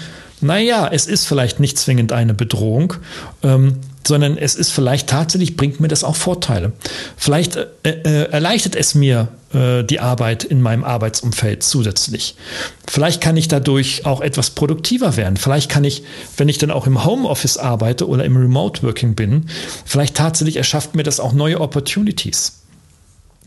naja, es ist vielleicht nicht zwingend eine Bedrohung. Ähm, sondern es ist vielleicht tatsächlich, bringt mir das auch Vorteile. Vielleicht äh, äh, erleichtert es mir äh, die Arbeit in meinem Arbeitsumfeld zusätzlich. Vielleicht kann ich dadurch auch etwas produktiver werden. Vielleicht kann ich, wenn ich dann auch im Homeoffice arbeite oder im Remote Working bin, vielleicht tatsächlich erschafft mir das auch neue Opportunities.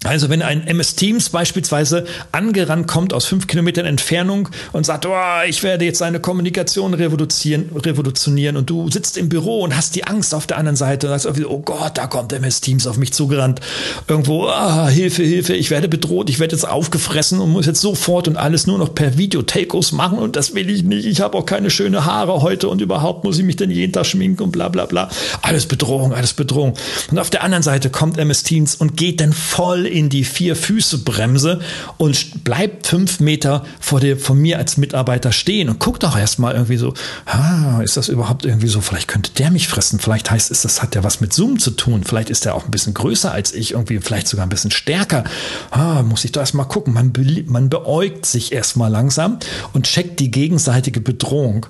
Also wenn ein MS Teams beispielsweise angerannt kommt aus fünf Kilometern Entfernung und sagt, oh, ich werde jetzt deine Kommunikation revolutionieren, revolutionieren und du sitzt im Büro und hast die Angst auf der anderen Seite und sagst, oh Gott, da kommt MS Teams auf mich zugerannt. Irgendwo, ah, Hilfe, Hilfe, ich werde bedroht, ich werde jetzt aufgefressen und muss jetzt sofort und alles nur noch per Video-Telcos machen und das will ich nicht. Ich habe auch keine schöne Haare heute und überhaupt muss ich mich denn jeden Tag schminken und bla bla bla. Alles Bedrohung, alles Bedrohung. Und auf der anderen Seite kommt MS Teams und geht dann voll in die Vier-Füße-Bremse und bleibt fünf Meter vor, der, vor mir als Mitarbeiter stehen und guckt doch erstmal irgendwie so, ah, ist das überhaupt irgendwie so, vielleicht könnte der mich fressen, vielleicht heißt es, das hat ja was mit Zoom zu tun, vielleicht ist der auch ein bisschen größer als ich, irgendwie vielleicht sogar ein bisschen stärker. Ah, muss ich doch erstmal gucken. Man, man beäugt sich erstmal langsam und checkt die gegenseitige Bedrohung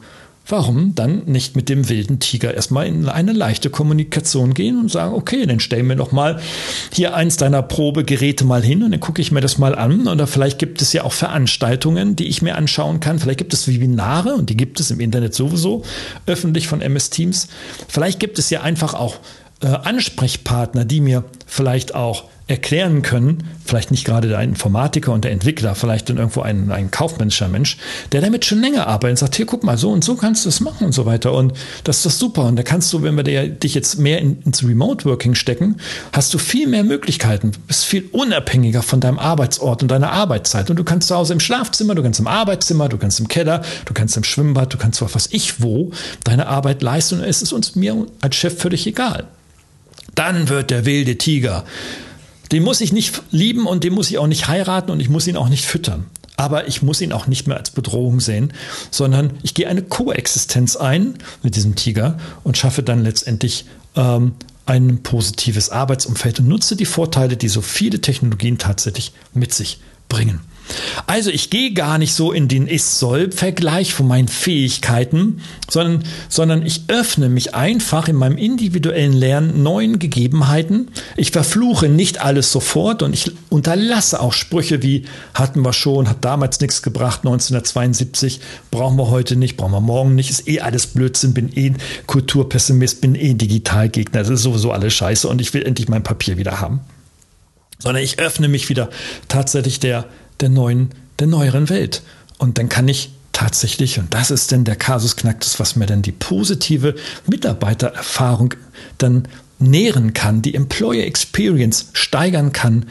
warum dann nicht mit dem wilden Tiger erstmal in eine leichte Kommunikation gehen und sagen, okay, dann stellen wir doch mal hier eins deiner Probegeräte mal hin und dann gucke ich mir das mal an. Oder vielleicht gibt es ja auch Veranstaltungen, die ich mir anschauen kann. Vielleicht gibt es Webinare und die gibt es im Internet sowieso öffentlich von MS Teams. Vielleicht gibt es ja einfach auch äh, Ansprechpartner, die mir vielleicht auch erklären können, vielleicht nicht gerade der Informatiker und der Entwickler, vielleicht dann irgendwo ein, ein kaufmännischer Mensch, der damit schon länger arbeitet und sagt, hier guck mal, so und so kannst du das machen und so weiter. Und das ist das super. Und da kannst du, wenn wir dich jetzt mehr in, ins Remote Working stecken, hast du viel mehr Möglichkeiten, bist viel unabhängiger von deinem Arbeitsort und deiner Arbeitszeit. Und du kannst zu Hause im Schlafzimmer, du kannst im Arbeitszimmer, du kannst im Keller, du kannst im Schwimmbad, du kannst was ich wo deine Arbeit leisten und es ist uns mir als Chef völlig egal. Dann wird der wilde Tiger den muss ich nicht lieben und den muss ich auch nicht heiraten und ich muss ihn auch nicht füttern. Aber ich muss ihn auch nicht mehr als Bedrohung sehen, sondern ich gehe eine Koexistenz ein mit diesem Tiger und schaffe dann letztendlich ähm, ein positives Arbeitsumfeld und nutze die Vorteile, die so viele Technologien tatsächlich mit sich bringen. Also ich gehe gar nicht so in den Ist-Soll-Vergleich von meinen Fähigkeiten, sondern, sondern ich öffne mich einfach in meinem individuellen Lernen neuen Gegebenheiten. Ich verfluche nicht alles sofort und ich unterlasse auch Sprüche wie hatten wir schon, hat damals nichts gebracht, 1972, brauchen wir heute nicht, brauchen wir morgen nicht, ist eh alles Blödsinn, bin eh Kulturpessimist, bin eh Digitalgegner, das ist sowieso alles scheiße und ich will endlich mein Papier wieder haben. Sondern ich öffne mich wieder tatsächlich der der neuen, der neueren Welt. Und dann kann ich tatsächlich, und das ist denn der Kasus Knacktus, was mir dann die positive Mitarbeitererfahrung dann nähren kann, die Employer Experience steigern kann.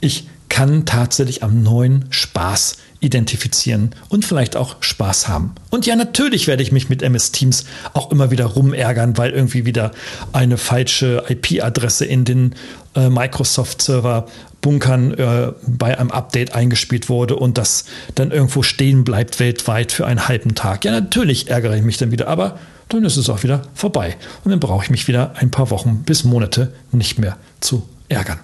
Ich kann tatsächlich am neuen Spaß identifizieren und vielleicht auch Spaß haben. Und ja, natürlich werde ich mich mit MS Teams auch immer wieder rumärgern, weil irgendwie wieder eine falsche IP-Adresse in den äh, Microsoft-Server Bunkern äh, bei einem Update eingespielt wurde und das dann irgendwo stehen bleibt weltweit für einen halben Tag. Ja, natürlich ärgere ich mich dann wieder, aber dann ist es auch wieder vorbei. Und dann brauche ich mich wieder ein paar Wochen bis Monate nicht mehr zu ärgern.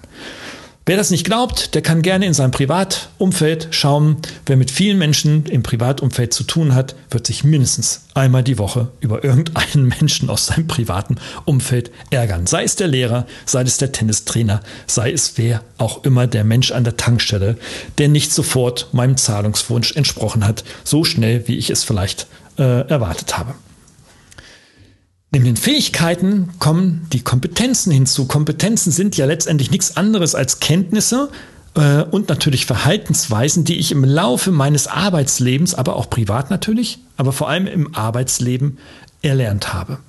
Wer das nicht glaubt, der kann gerne in seinem Privatumfeld schauen. Wer mit vielen Menschen im Privatumfeld zu tun hat, wird sich mindestens einmal die Woche über irgendeinen Menschen aus seinem privaten Umfeld ärgern. Sei es der Lehrer, sei es der Tennistrainer, sei es wer auch immer der Mensch an der Tankstelle, der nicht sofort meinem Zahlungswunsch entsprochen hat, so schnell wie ich es vielleicht äh, erwartet habe. Neben den Fähigkeiten kommen die Kompetenzen hinzu. Kompetenzen sind ja letztendlich nichts anderes als Kenntnisse äh, und natürlich Verhaltensweisen, die ich im Laufe meines Arbeitslebens, aber auch privat natürlich, aber vor allem im Arbeitsleben erlernt habe.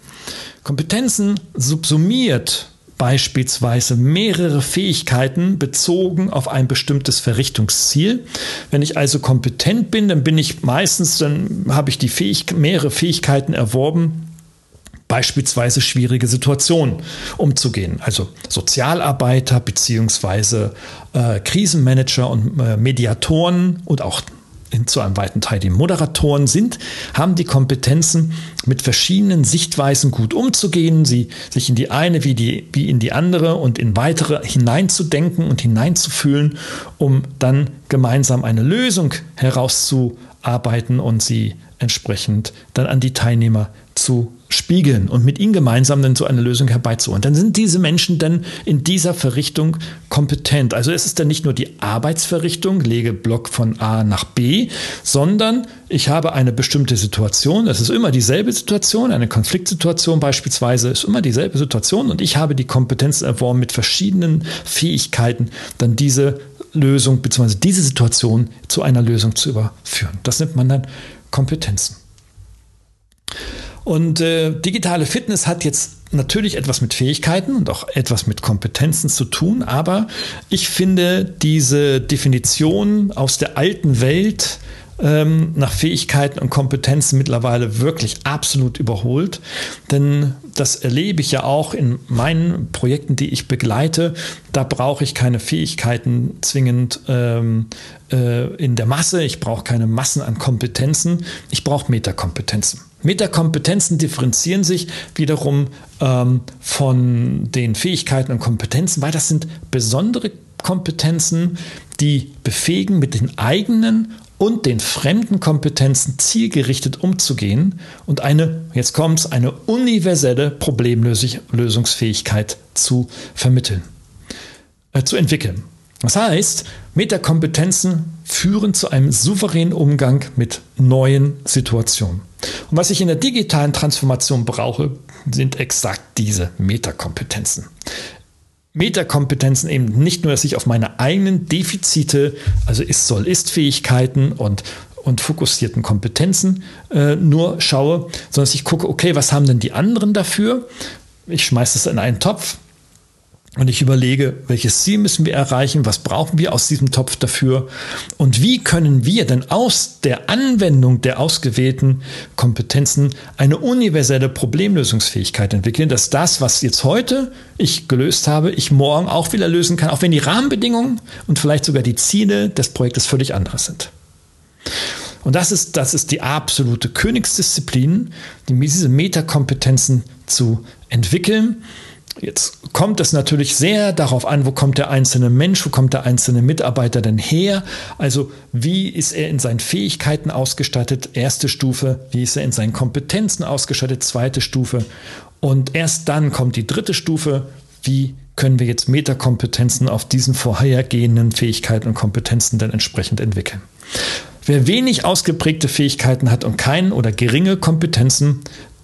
Kompetenzen subsumiert beispielsweise mehrere Fähigkeiten bezogen auf ein bestimmtes Verrichtungsziel. Wenn ich also kompetent bin, dann bin ich meistens, dann habe ich die Fähig mehrere Fähigkeiten erworben, beispielsweise schwierige Situationen umzugehen. Also Sozialarbeiter beziehungsweise äh, Krisenmanager und äh, Mediatoren und auch zu einem weiten Teil die Moderatoren sind, haben die Kompetenzen, mit verschiedenen Sichtweisen gut umzugehen, sie sich in die eine wie, die, wie in die andere und in weitere hineinzudenken und hineinzufühlen, um dann gemeinsam eine Lösung herauszuarbeiten und sie entsprechend dann an die Teilnehmer zu spiegeln und mit ihnen gemeinsam dann so eine Lösung herbeizuholen. Dann sind diese Menschen dann in dieser Verrichtung kompetent. Also es ist dann nicht nur die Arbeitsverrichtung, lege Block von A nach B, sondern ich habe eine bestimmte Situation. Es ist immer dieselbe Situation, eine Konfliktsituation beispielsweise ist immer dieselbe Situation und ich habe die Kompetenz erworben, mit verschiedenen Fähigkeiten dann diese Lösung bzw. diese Situation zu einer Lösung zu überführen. Das nennt man dann Kompetenzen. Und äh, digitale Fitness hat jetzt natürlich etwas mit Fähigkeiten und auch etwas mit Kompetenzen zu tun, aber ich finde diese Definition aus der alten Welt ähm, nach Fähigkeiten und Kompetenzen mittlerweile wirklich absolut überholt. Denn das erlebe ich ja auch in meinen Projekten, die ich begleite. Da brauche ich keine Fähigkeiten zwingend ähm, äh, in der Masse. Ich brauche keine Massen an Kompetenzen. Ich brauche Metakompetenzen. Metakompetenzen differenzieren sich wiederum ähm, von den Fähigkeiten und Kompetenzen, weil das sind besondere Kompetenzen, die befähigen, mit den eigenen und den fremden Kompetenzen zielgerichtet umzugehen und eine, jetzt kommt es, eine universelle Problemlösungsfähigkeit zu vermitteln, äh, zu entwickeln. Das heißt, Metakompetenzen führen zu einem souveränen Umgang mit neuen Situationen. Und was ich in der digitalen Transformation brauche, sind exakt diese Metakompetenzen. Metakompetenzen eben nicht nur, dass ich auf meine eigenen Defizite, also Ist-Soll-Ist-Fähigkeiten und, und fokussierten Kompetenzen äh, nur schaue, sondern dass ich gucke, okay, was haben denn die anderen dafür? Ich schmeiße es in einen Topf, und ich überlege, welches Ziel müssen wir erreichen, was brauchen wir aus diesem Topf dafür? Und wie können wir denn aus der Anwendung der ausgewählten Kompetenzen eine universelle Problemlösungsfähigkeit entwickeln, dass das, was jetzt heute ich gelöst habe, ich morgen auch wieder lösen kann, auch wenn die Rahmenbedingungen und vielleicht sogar die Ziele des Projektes völlig anders sind. Und das ist, das ist die absolute Königsdisziplin, diese Metakompetenzen zu entwickeln Jetzt kommt es natürlich sehr darauf an, wo kommt der einzelne Mensch, wo kommt der einzelne Mitarbeiter denn her? Also wie ist er in seinen Fähigkeiten ausgestattet? Erste Stufe, wie ist er in seinen Kompetenzen ausgestattet? Zweite Stufe. Und erst dann kommt die dritte Stufe, wie können wir jetzt Metakompetenzen auf diesen vorhergehenden Fähigkeiten und Kompetenzen dann entsprechend entwickeln. Wer wenig ausgeprägte Fähigkeiten hat und keine oder geringe Kompetenzen,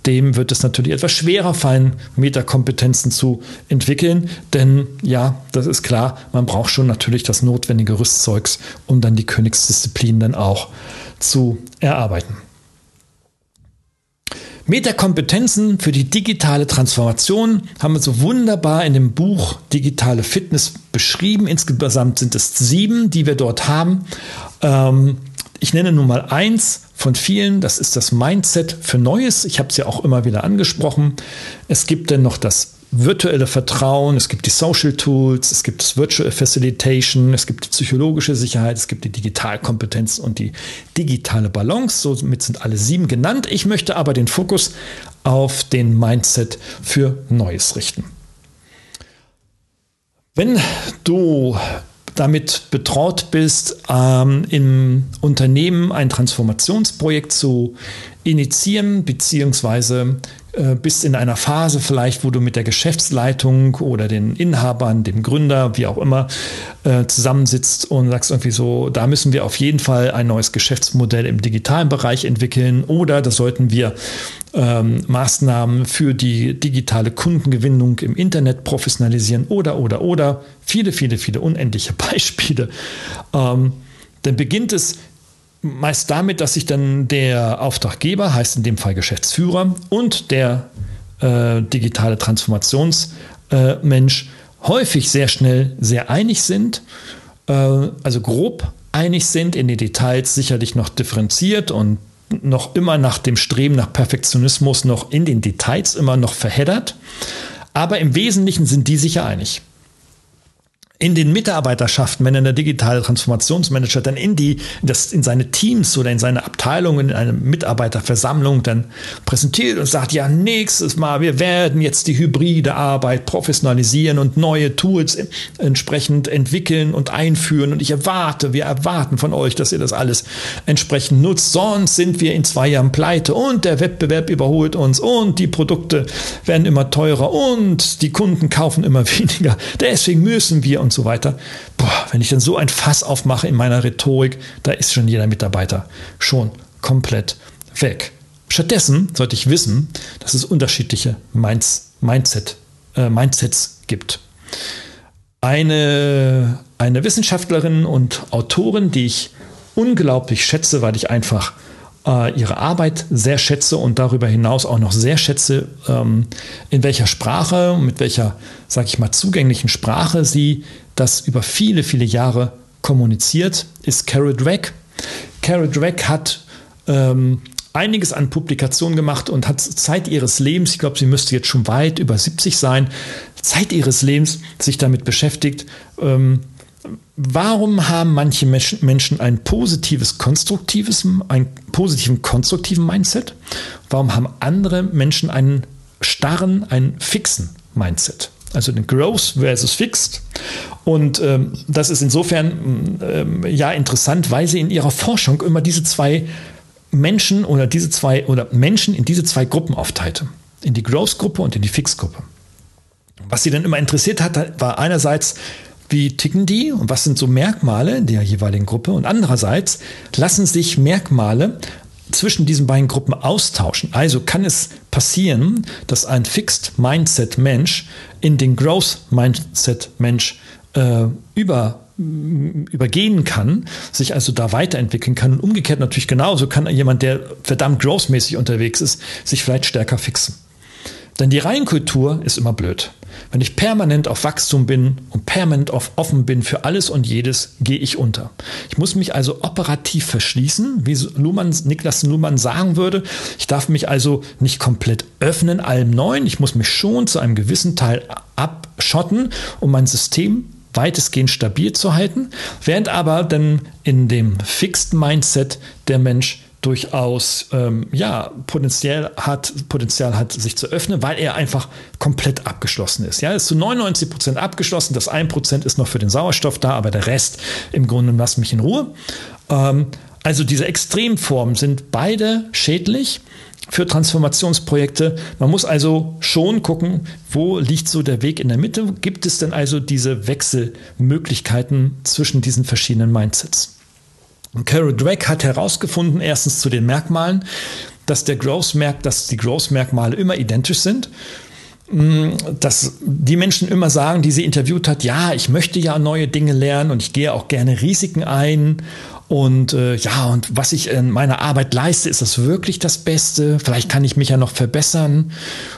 dem wird es natürlich etwas schwerer fallen, Metakompetenzen zu entwickeln. Denn ja, das ist klar, man braucht schon natürlich das notwendige Rüstzeugs, um dann die Königsdisziplin dann auch zu erarbeiten. Metakompetenzen für die digitale Transformation haben wir so wunderbar in dem Buch Digitale Fitness beschrieben. Insgesamt sind es sieben, die wir dort haben. Ähm, ich nenne nun mal eins von vielen, das ist das Mindset für Neues. Ich habe es ja auch immer wieder angesprochen. Es gibt dann noch das virtuelle Vertrauen, es gibt die Social Tools, es gibt das Virtual Facilitation, es gibt die psychologische Sicherheit, es gibt die Digitalkompetenz und die digitale Balance. Somit sind alle sieben genannt. Ich möchte aber den Fokus auf den Mindset für Neues richten. Wenn du damit betraut bist, ähm, im Unternehmen ein Transformationsprojekt zu initiieren, beziehungsweise bist in einer Phase vielleicht, wo du mit der Geschäftsleitung oder den Inhabern, dem Gründer, wie auch immer, äh, zusammensitzt und sagst irgendwie so, da müssen wir auf jeden Fall ein neues Geschäftsmodell im digitalen Bereich entwickeln oder da sollten wir ähm, Maßnahmen für die digitale Kundengewinnung im Internet professionalisieren oder, oder, oder. Viele, viele, viele unendliche Beispiele. Ähm, dann beginnt es meist damit, dass sich dann der Auftraggeber, heißt in dem Fall Geschäftsführer, und der äh, digitale Transformationsmensch äh, häufig sehr schnell sehr einig sind, äh, also grob einig sind, in den Details sicherlich noch differenziert und noch immer nach dem Streben nach Perfektionismus noch in den Details immer noch verheddert. Aber im Wesentlichen sind die sicher einig. In den Mitarbeiterschaften, wenn ein digitale Transformationsmanager dann in die, das, in seine Teams oder in seine Abteilungen, in eine Mitarbeiterversammlung dann präsentiert und sagt, ja, nächstes Mal, wir werden jetzt die hybride Arbeit professionalisieren und neue Tools entsprechend entwickeln und einführen. Und ich erwarte, wir erwarten von euch, dass ihr das alles entsprechend nutzt. Sonst sind wir in zwei Jahren pleite und der Wettbewerb überholt uns und die Produkte werden immer teurer und die Kunden kaufen immer weniger. Deswegen müssen wir und so weiter. Boah, wenn ich dann so ein Fass aufmache in meiner Rhetorik, da ist schon jeder Mitarbeiter schon komplett weg. Stattdessen sollte ich wissen, dass es unterschiedliche Minds, Mindset, äh, Mindsets gibt. Eine, eine Wissenschaftlerin und Autorin, die ich unglaublich schätze, weil ich einfach ihre Arbeit sehr schätze und darüber hinaus auch noch sehr schätze, ähm, in welcher Sprache, mit welcher, sag ich mal, zugänglichen Sprache sie das über viele, viele Jahre kommuniziert, ist Carol Dweck. Carol Dweck hat ähm, einiges an Publikationen gemacht und hat Zeit ihres Lebens, ich glaube, sie müsste jetzt schon weit über 70 sein, Zeit ihres Lebens sich damit beschäftigt, ähm, warum haben manche Menschen ein positives, konstruktives, einen positiven, konstruktiven Mindset? Warum haben andere Menschen einen starren, einen fixen Mindset? Also den Growth versus Fixed. Und ähm, das ist insofern ähm, ja interessant, weil sie in ihrer Forschung immer diese zwei Menschen oder diese zwei oder Menschen in diese zwei Gruppen aufteilte. In die Growth-Gruppe und in die Fix-Gruppe. Was sie dann immer interessiert hat, war einerseits wie ticken die und was sind so Merkmale der jeweiligen Gruppe? Und andererseits lassen sich Merkmale zwischen diesen beiden Gruppen austauschen. Also kann es passieren, dass ein Fixed Mindset Mensch in den Growth Mindset Mensch äh, über übergehen kann, sich also da weiterentwickeln kann und umgekehrt natürlich genauso kann jemand, der verdammt growthmäßig unterwegs ist, sich vielleicht stärker fixen. Denn die Reihenkultur ist immer blöd. Wenn ich permanent auf Wachstum bin und permanent auf offen bin für alles und jedes, gehe ich unter. Ich muss mich also operativ verschließen, wie Luhmann, Niklas Luhmann sagen würde. Ich darf mich also nicht komplett öffnen allem Neuen. Ich muss mich schon zu einem gewissen Teil abschotten, um mein System weitestgehend stabil zu halten, während aber dann in dem Fixed Mindset der Mensch durchaus ähm, ja, Potenzial hat, Potenzial hat, sich zu öffnen, weil er einfach komplett abgeschlossen ist. Ja, ist zu 99 Prozent abgeschlossen. Das 1 Prozent ist noch für den Sauerstoff da, aber der Rest im Grunde lass mich in Ruhe. Ähm, also diese Extremformen sind beide schädlich für Transformationsprojekte. Man muss also schon gucken, wo liegt so der Weg in der Mitte? Gibt es denn also diese Wechselmöglichkeiten zwischen diesen verschiedenen Mindsets? Und Carol Dweck hat herausgefunden, erstens zu den Merkmalen, dass der Growth merkt, dass die Growth-Merkmale immer identisch sind. Mm, dass die Menschen immer sagen, die sie interviewt hat, ja, ich möchte ja neue Dinge lernen und ich gehe auch gerne Risiken ein und äh, ja, und was ich in meiner Arbeit leiste, ist das wirklich das Beste? Vielleicht kann ich mich ja noch verbessern.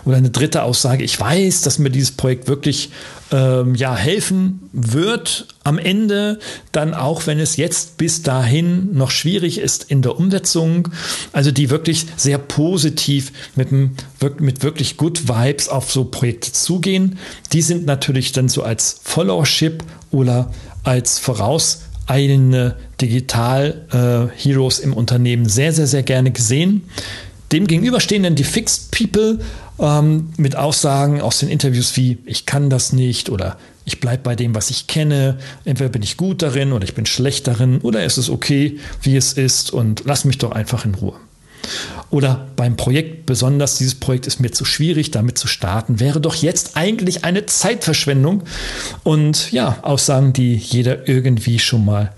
Oder eine dritte Aussage, ich weiß, dass mir dieses Projekt wirklich ähm, ja, helfen wird am Ende, dann auch wenn es jetzt bis dahin noch schwierig ist in der Umsetzung. Also die wirklich sehr positiv mit, mit wirklich Good Vibes auf so Projekte zugehen. Die sind natürlich dann so als Followership oder als Voraus Digital-Heroes äh, im Unternehmen sehr, sehr, sehr gerne gesehen. Dem gegenüber stehen dann die Fixed People ähm, mit Aussagen aus den Interviews wie, ich kann das nicht oder ich bleibe bei dem, was ich kenne. Entweder bin ich gut darin oder ich bin schlecht darin oder ist es okay, wie es ist und lass mich doch einfach in Ruhe. Oder beim Projekt besonders, dieses Projekt ist mir zu schwierig, damit zu starten, wäre doch jetzt eigentlich eine Zeitverschwendung. Und ja, Aussagen, die jeder irgendwie schon mal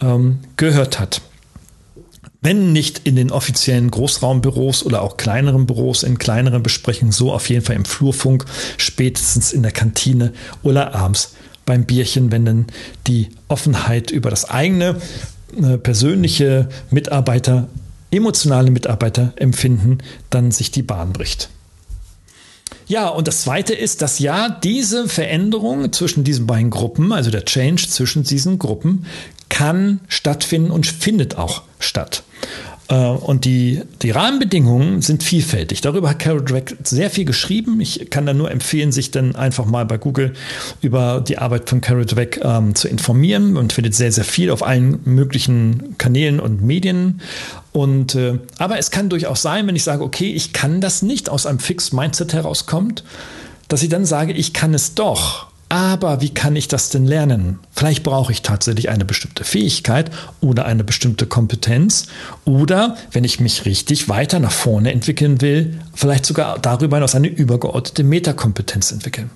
ähm, gehört hat. Wenn nicht in den offiziellen Großraumbüros oder auch kleineren Büros, in kleineren Besprechungen, so auf jeden Fall im Flurfunk, spätestens in der Kantine oder abends beim Bierchen, wenn dann die Offenheit über das eigene äh, persönliche Mitarbeiter emotionale Mitarbeiterempfinden dann sich die Bahn bricht. Ja, und das Zweite ist, dass ja diese Veränderung zwischen diesen beiden Gruppen, also der Change zwischen diesen Gruppen, kann stattfinden und findet auch statt. Äh, und die, die Rahmenbedingungen sind vielfältig. Darüber hat Carol Dweck sehr viel geschrieben. Ich kann da nur empfehlen, sich dann einfach mal bei Google über die Arbeit von Carol Dweck ähm, zu informieren. Man findet sehr, sehr viel auf allen möglichen Kanälen und Medien. Und, äh, aber es kann durchaus sein, wenn ich sage, okay, ich kann das nicht aus einem Fixed Mindset herauskommt, dass ich dann sage, ich kann es doch. Aber wie kann ich das denn lernen? Vielleicht brauche ich tatsächlich eine bestimmte Fähigkeit oder eine bestimmte Kompetenz. Oder wenn ich mich richtig weiter nach vorne entwickeln will, vielleicht sogar darüber hinaus eine übergeordnete Metakompetenz entwickeln.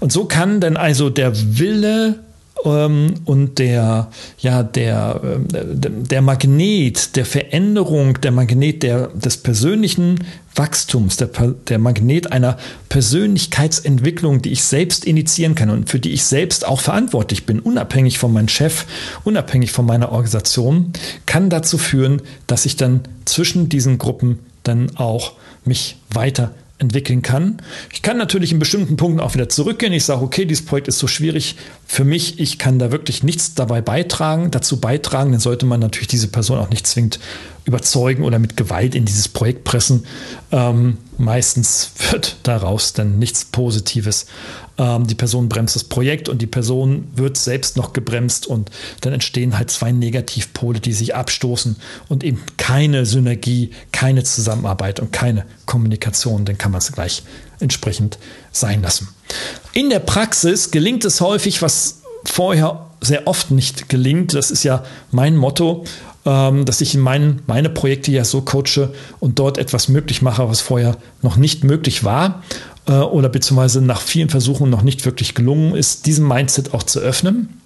Und so kann dann also der Wille ähm, und der, ja, der, äh, der Magnet der Veränderung, der Magnet der, des persönlichen Wachstums, der, der Magnet einer Persönlichkeitsentwicklung, die ich selbst initiieren kann und für die ich selbst auch verantwortlich bin, unabhängig von meinem Chef, unabhängig von meiner Organisation, kann dazu führen, dass ich dann zwischen diesen Gruppen dann auch mich weiter entwickeln kann. Ich kann natürlich in bestimmten Punkten auch wieder zurückgehen. Ich sage, okay, dieses Projekt ist so schwierig für mich. Ich kann da wirklich nichts dabei beitragen, dazu beitragen. Dann sollte man natürlich diese Person auch nicht zwingend überzeugen oder mit Gewalt in dieses Projekt pressen. Ähm, meistens wird daraus dann nichts Positives. Ähm, die Person bremst das Projekt und die Person wird selbst noch gebremst und dann entstehen halt zwei Negativpole, die sich abstoßen und eben keine Synergie, keine Zusammenarbeit und keine Kommunikation. Dann kann man es gleich entsprechend sein lassen. In der Praxis gelingt es häufig, was vorher sehr oft nicht gelingt. Das ist ja mein Motto dass ich in meinen, meine Projekte ja so coache und dort etwas möglich mache, was vorher noch nicht möglich war äh, oder beziehungsweise nach vielen Versuchen noch nicht wirklich gelungen ist, diesen Mindset auch zu öffnen,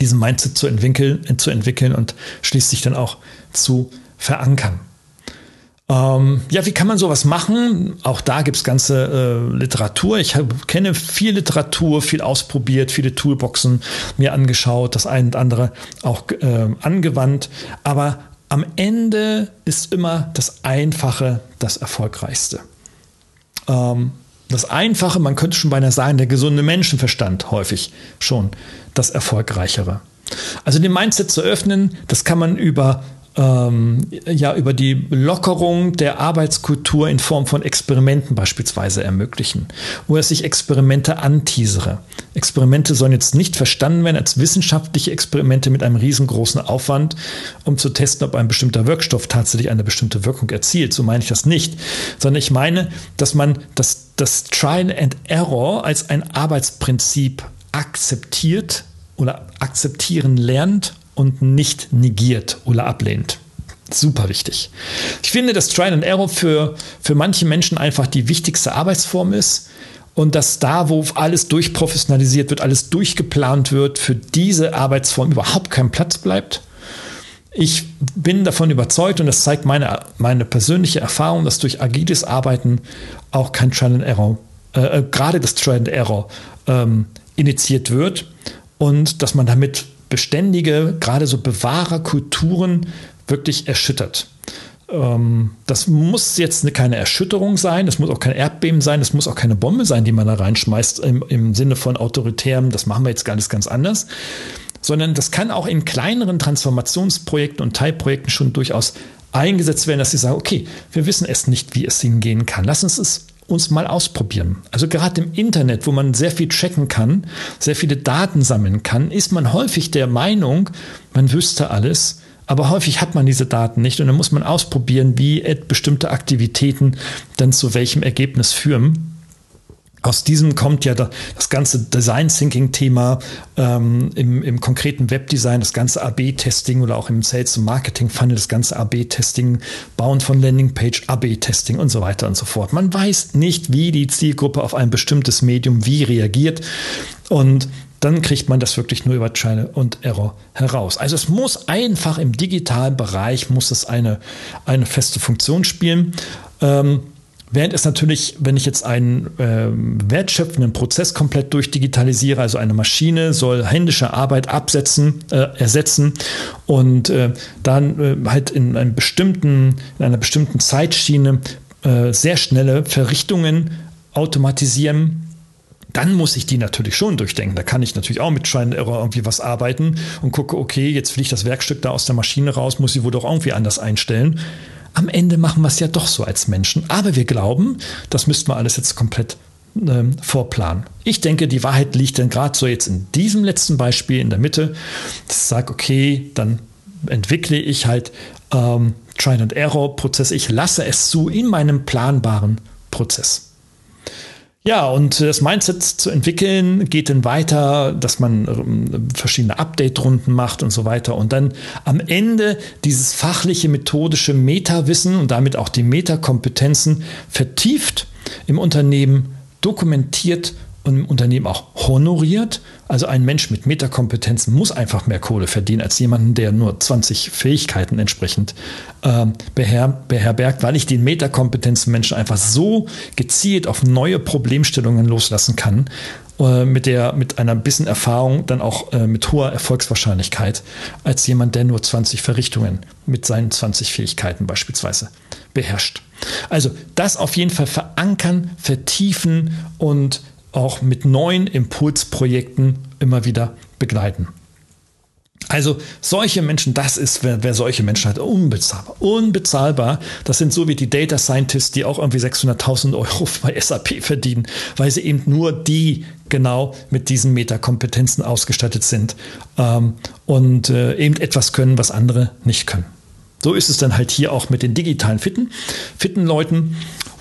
diesen Mindset zu entwickeln, zu entwickeln und schließlich dann auch zu verankern. Ähm, ja, wie kann man sowas machen? Auch da gibt es ganze äh, Literatur. Ich hab, kenne viel Literatur, viel ausprobiert, viele Toolboxen mir angeschaut, das eine und andere auch äh, angewandt. Aber am Ende ist immer das Einfache das Erfolgreichste. Ähm, das Einfache, man könnte schon beinahe sagen, der gesunde Menschenverstand häufig schon das Erfolgreichere. Also den Mindset zu öffnen, das kann man über ähm, ja über die Lockerung der Arbeitskultur in Form von Experimenten beispielsweise ermöglichen, wo es sich Experimente anteasere. Experimente sollen jetzt nicht verstanden werden als wissenschaftliche Experimente mit einem riesengroßen Aufwand, um zu testen, ob ein bestimmter Wirkstoff tatsächlich eine bestimmte Wirkung erzielt. So meine ich das nicht, sondern ich meine, dass man das, das Trial and Error als ein Arbeitsprinzip akzeptiert oder akzeptieren lernt und nicht negiert oder ablehnt. Super wichtig. Ich finde, dass Trial and Error für, für manche Menschen einfach die wichtigste Arbeitsform ist und dass da, wo alles durchprofessionalisiert wird, alles durchgeplant wird, für diese Arbeitsform überhaupt kein Platz bleibt. Ich bin davon überzeugt und das zeigt meine, meine persönliche Erfahrung, dass durch agiles Arbeiten auch kein Trial and Error, äh, äh gerade das Trial and Error ähm, initiiert wird und dass man damit beständige, gerade so Bewahrerkulturen wirklich erschüttert. Ähm, das muss jetzt keine Erschütterung sein, das muss auch kein Erdbeben sein, das muss auch keine Bombe sein, die man da reinschmeißt im, im Sinne von autoritärem, das machen wir jetzt alles ganz anders, sondern das kann auch in kleineren Transformationsprojekten und Teilprojekten schon durchaus eingesetzt werden, dass sie sagen, okay, wir wissen es nicht, wie es hingehen kann. Lass uns es uns mal ausprobieren. Also gerade im Internet, wo man sehr viel checken kann, sehr viele Daten sammeln kann, ist man häufig der Meinung, man wüsste alles, aber häufig hat man diese Daten nicht und dann muss man ausprobieren, wie bestimmte Aktivitäten dann zu welchem Ergebnis führen aus diesem kommt ja das ganze Design Thinking Thema ähm, im, im, konkreten Webdesign, das ganze AB-Testing oder auch im Sales und Marketing Funnel, das ganze AB-Testing, Bauen von Landingpage, AB-Testing und so weiter und so fort. Man weiß nicht, wie die Zielgruppe auf ein bestimmtes Medium wie reagiert und dann kriegt man das wirklich nur über Trial und Error heraus. Also es muss einfach im digitalen Bereich muss es eine, eine feste Funktion spielen. Ähm, Während es natürlich, wenn ich jetzt einen äh, wertschöpfenden Prozess komplett durchdigitalisiere, also eine Maschine soll händische Arbeit absetzen, äh, ersetzen und äh, dann äh, halt in, einem bestimmten, in einer bestimmten Zeitschiene äh, sehr schnelle Verrichtungen automatisieren, dann muss ich die natürlich schon durchdenken. Da kann ich natürlich auch mit Try and Error irgendwie was arbeiten und gucke, okay, jetzt fliegt das Werkstück da aus der Maschine raus, muss ich wohl doch irgendwie anders einstellen. Am Ende machen wir es ja doch so als Menschen. Aber wir glauben, das müssten wir alles jetzt komplett ähm, vorplanen. Ich denke, die Wahrheit liegt dann gerade so jetzt in diesem letzten Beispiel in der Mitte. Ich sage, okay, dann entwickle ich halt ähm, Try and Error Prozess. Ich lasse es zu in meinem planbaren Prozess. Ja, und das Mindset zu entwickeln geht dann weiter, dass man ähm, verschiedene Update-Runden macht und so weiter. Und dann am Ende dieses fachliche, methodische Meta-Wissen und damit auch die Metakompetenzen vertieft im Unternehmen dokumentiert im Unternehmen auch honoriert. Also ein Mensch mit Metakompetenzen muss einfach mehr Kohle verdienen als jemanden, der nur 20 Fähigkeiten entsprechend äh, beher beherbergt, weil ich den Metakompetenzen Menschen einfach so gezielt auf neue Problemstellungen loslassen kann, äh, mit der, mit einer bisschen Erfahrung, dann auch äh, mit hoher Erfolgswahrscheinlichkeit, als jemand, der nur 20 Verrichtungen mit seinen 20 Fähigkeiten beispielsweise beherrscht. Also das auf jeden Fall verankern, vertiefen und auch mit neuen Impulsprojekten immer wieder begleiten. Also solche Menschen, das ist, wer, wer, solche Menschen hat, unbezahlbar. Unbezahlbar. Das sind so wie die Data Scientists, die auch irgendwie 600.000 Euro bei SAP verdienen, weil sie eben nur die genau mit diesen Metakompetenzen ausgestattet sind ähm, und äh, eben etwas können, was andere nicht können. So ist es dann halt hier auch mit den digitalen fitten, fitten Leuten.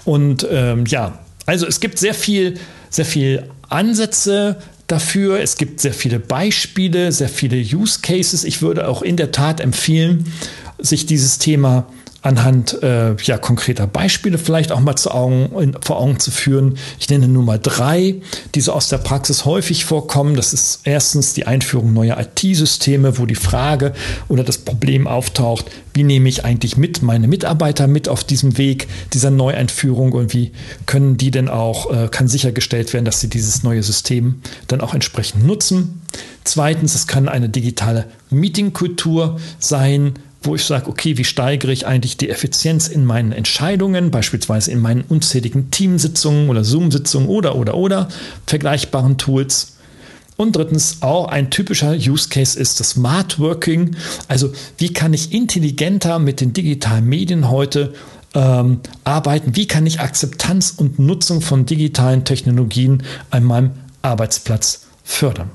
Und ähm, ja, also es gibt sehr viel, sehr viel Ansätze dafür. Es gibt sehr viele Beispiele, sehr viele Use Cases. Ich würde auch in der Tat empfehlen, sich dieses Thema anhand äh, ja, konkreter Beispiele vielleicht auch mal zu Augen, in, vor Augen zu führen. Ich nenne nur mal drei, die so aus der Praxis häufig vorkommen. Das ist erstens die Einführung neuer IT-Systeme, wo die Frage oder das Problem auftaucht, wie nehme ich eigentlich mit meine Mitarbeiter mit auf diesem Weg dieser Neueinführung und wie können die denn auch, äh, kann sichergestellt werden, dass sie dieses neue System dann auch entsprechend nutzen. Zweitens, es kann eine digitale Meetingkultur sein, wo ich sage, okay, wie steigere ich eigentlich die Effizienz in meinen Entscheidungen, beispielsweise in meinen unzähligen Teamsitzungen oder Zoom-Sitzungen oder, oder, oder vergleichbaren Tools. Und drittens, auch ein typischer Use Case ist das Smart Working. Also wie kann ich intelligenter mit den digitalen Medien heute ähm, arbeiten? Wie kann ich Akzeptanz und Nutzung von digitalen Technologien an meinem Arbeitsplatz fördern?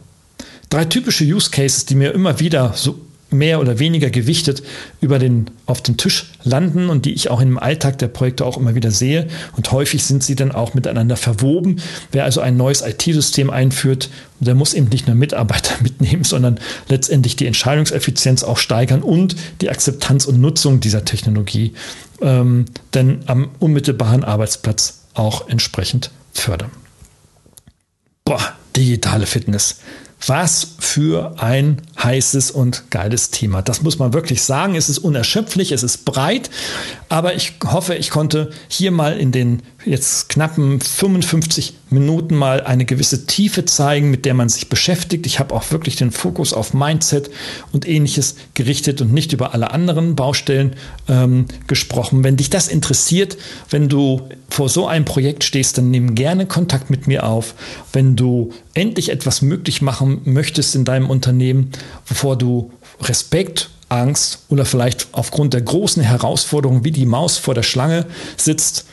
Drei typische Use Cases, die mir immer wieder so mehr oder weniger gewichtet über den, auf den Tisch landen und die ich auch im Alltag der Projekte auch immer wieder sehe. Und häufig sind sie dann auch miteinander verwoben. Wer also ein neues IT-System einführt, der muss eben nicht nur Mitarbeiter mitnehmen, sondern letztendlich die Entscheidungseffizienz auch steigern und die Akzeptanz und Nutzung dieser Technologie ähm, dann am unmittelbaren Arbeitsplatz auch entsprechend fördern. Boah, digitale Fitness. Was für ein heißes und geiles Thema. Das muss man wirklich sagen. Es ist unerschöpflich, es ist breit, aber ich hoffe, ich konnte hier mal in den jetzt knappen 55 Minuten mal eine gewisse Tiefe zeigen, mit der man sich beschäftigt. Ich habe auch wirklich den Fokus auf Mindset und ähnliches gerichtet und nicht über alle anderen Baustellen ähm, gesprochen. Wenn dich das interessiert, wenn du vor so einem Projekt stehst, dann nimm gerne Kontakt mit mir auf. Wenn du endlich etwas möglich machen möchtest in deinem Unternehmen, bevor du Respekt Angst oder vielleicht aufgrund der großen Herausforderung wie die Maus vor der Schlange sitzt,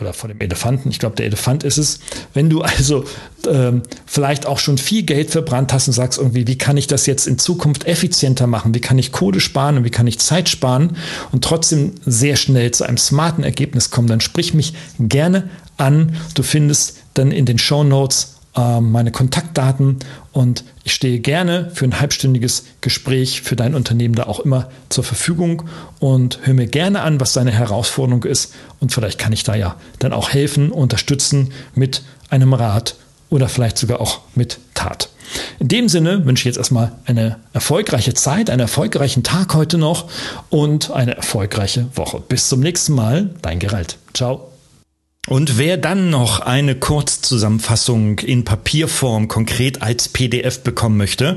oder vor dem Elefanten, ich glaube, der Elefant ist es. Wenn du also ähm, vielleicht auch schon viel Geld verbrannt hast und sagst irgendwie, wie kann ich das jetzt in Zukunft effizienter machen? Wie kann ich Kohle sparen und wie kann ich Zeit sparen und trotzdem sehr schnell zu einem smarten Ergebnis kommen? Dann sprich mich gerne an. Du findest dann in den Show Notes meine Kontaktdaten und ich stehe gerne für ein halbstündiges Gespräch für dein Unternehmen da auch immer zur Verfügung und höre mir gerne an, was deine Herausforderung ist und vielleicht kann ich da ja dann auch helfen, unterstützen mit einem Rat oder vielleicht sogar auch mit Tat. In dem Sinne wünsche ich jetzt erstmal eine erfolgreiche Zeit, einen erfolgreichen Tag heute noch und eine erfolgreiche Woche. Bis zum nächsten Mal, dein Gerald. Ciao. Und wer dann noch eine Kurzzusammenfassung in Papierform konkret als PDF bekommen möchte,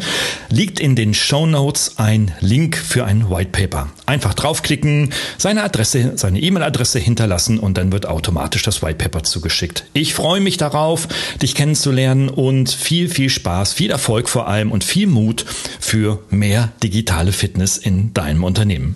liegt in den Show Notes ein Link für ein White Paper. Einfach draufklicken, seine Adresse, seine E-Mail-Adresse hinterlassen und dann wird automatisch das White Paper zugeschickt. Ich freue mich darauf, dich kennenzulernen und viel, viel Spaß, viel Erfolg vor allem und viel Mut für mehr digitale Fitness in deinem Unternehmen.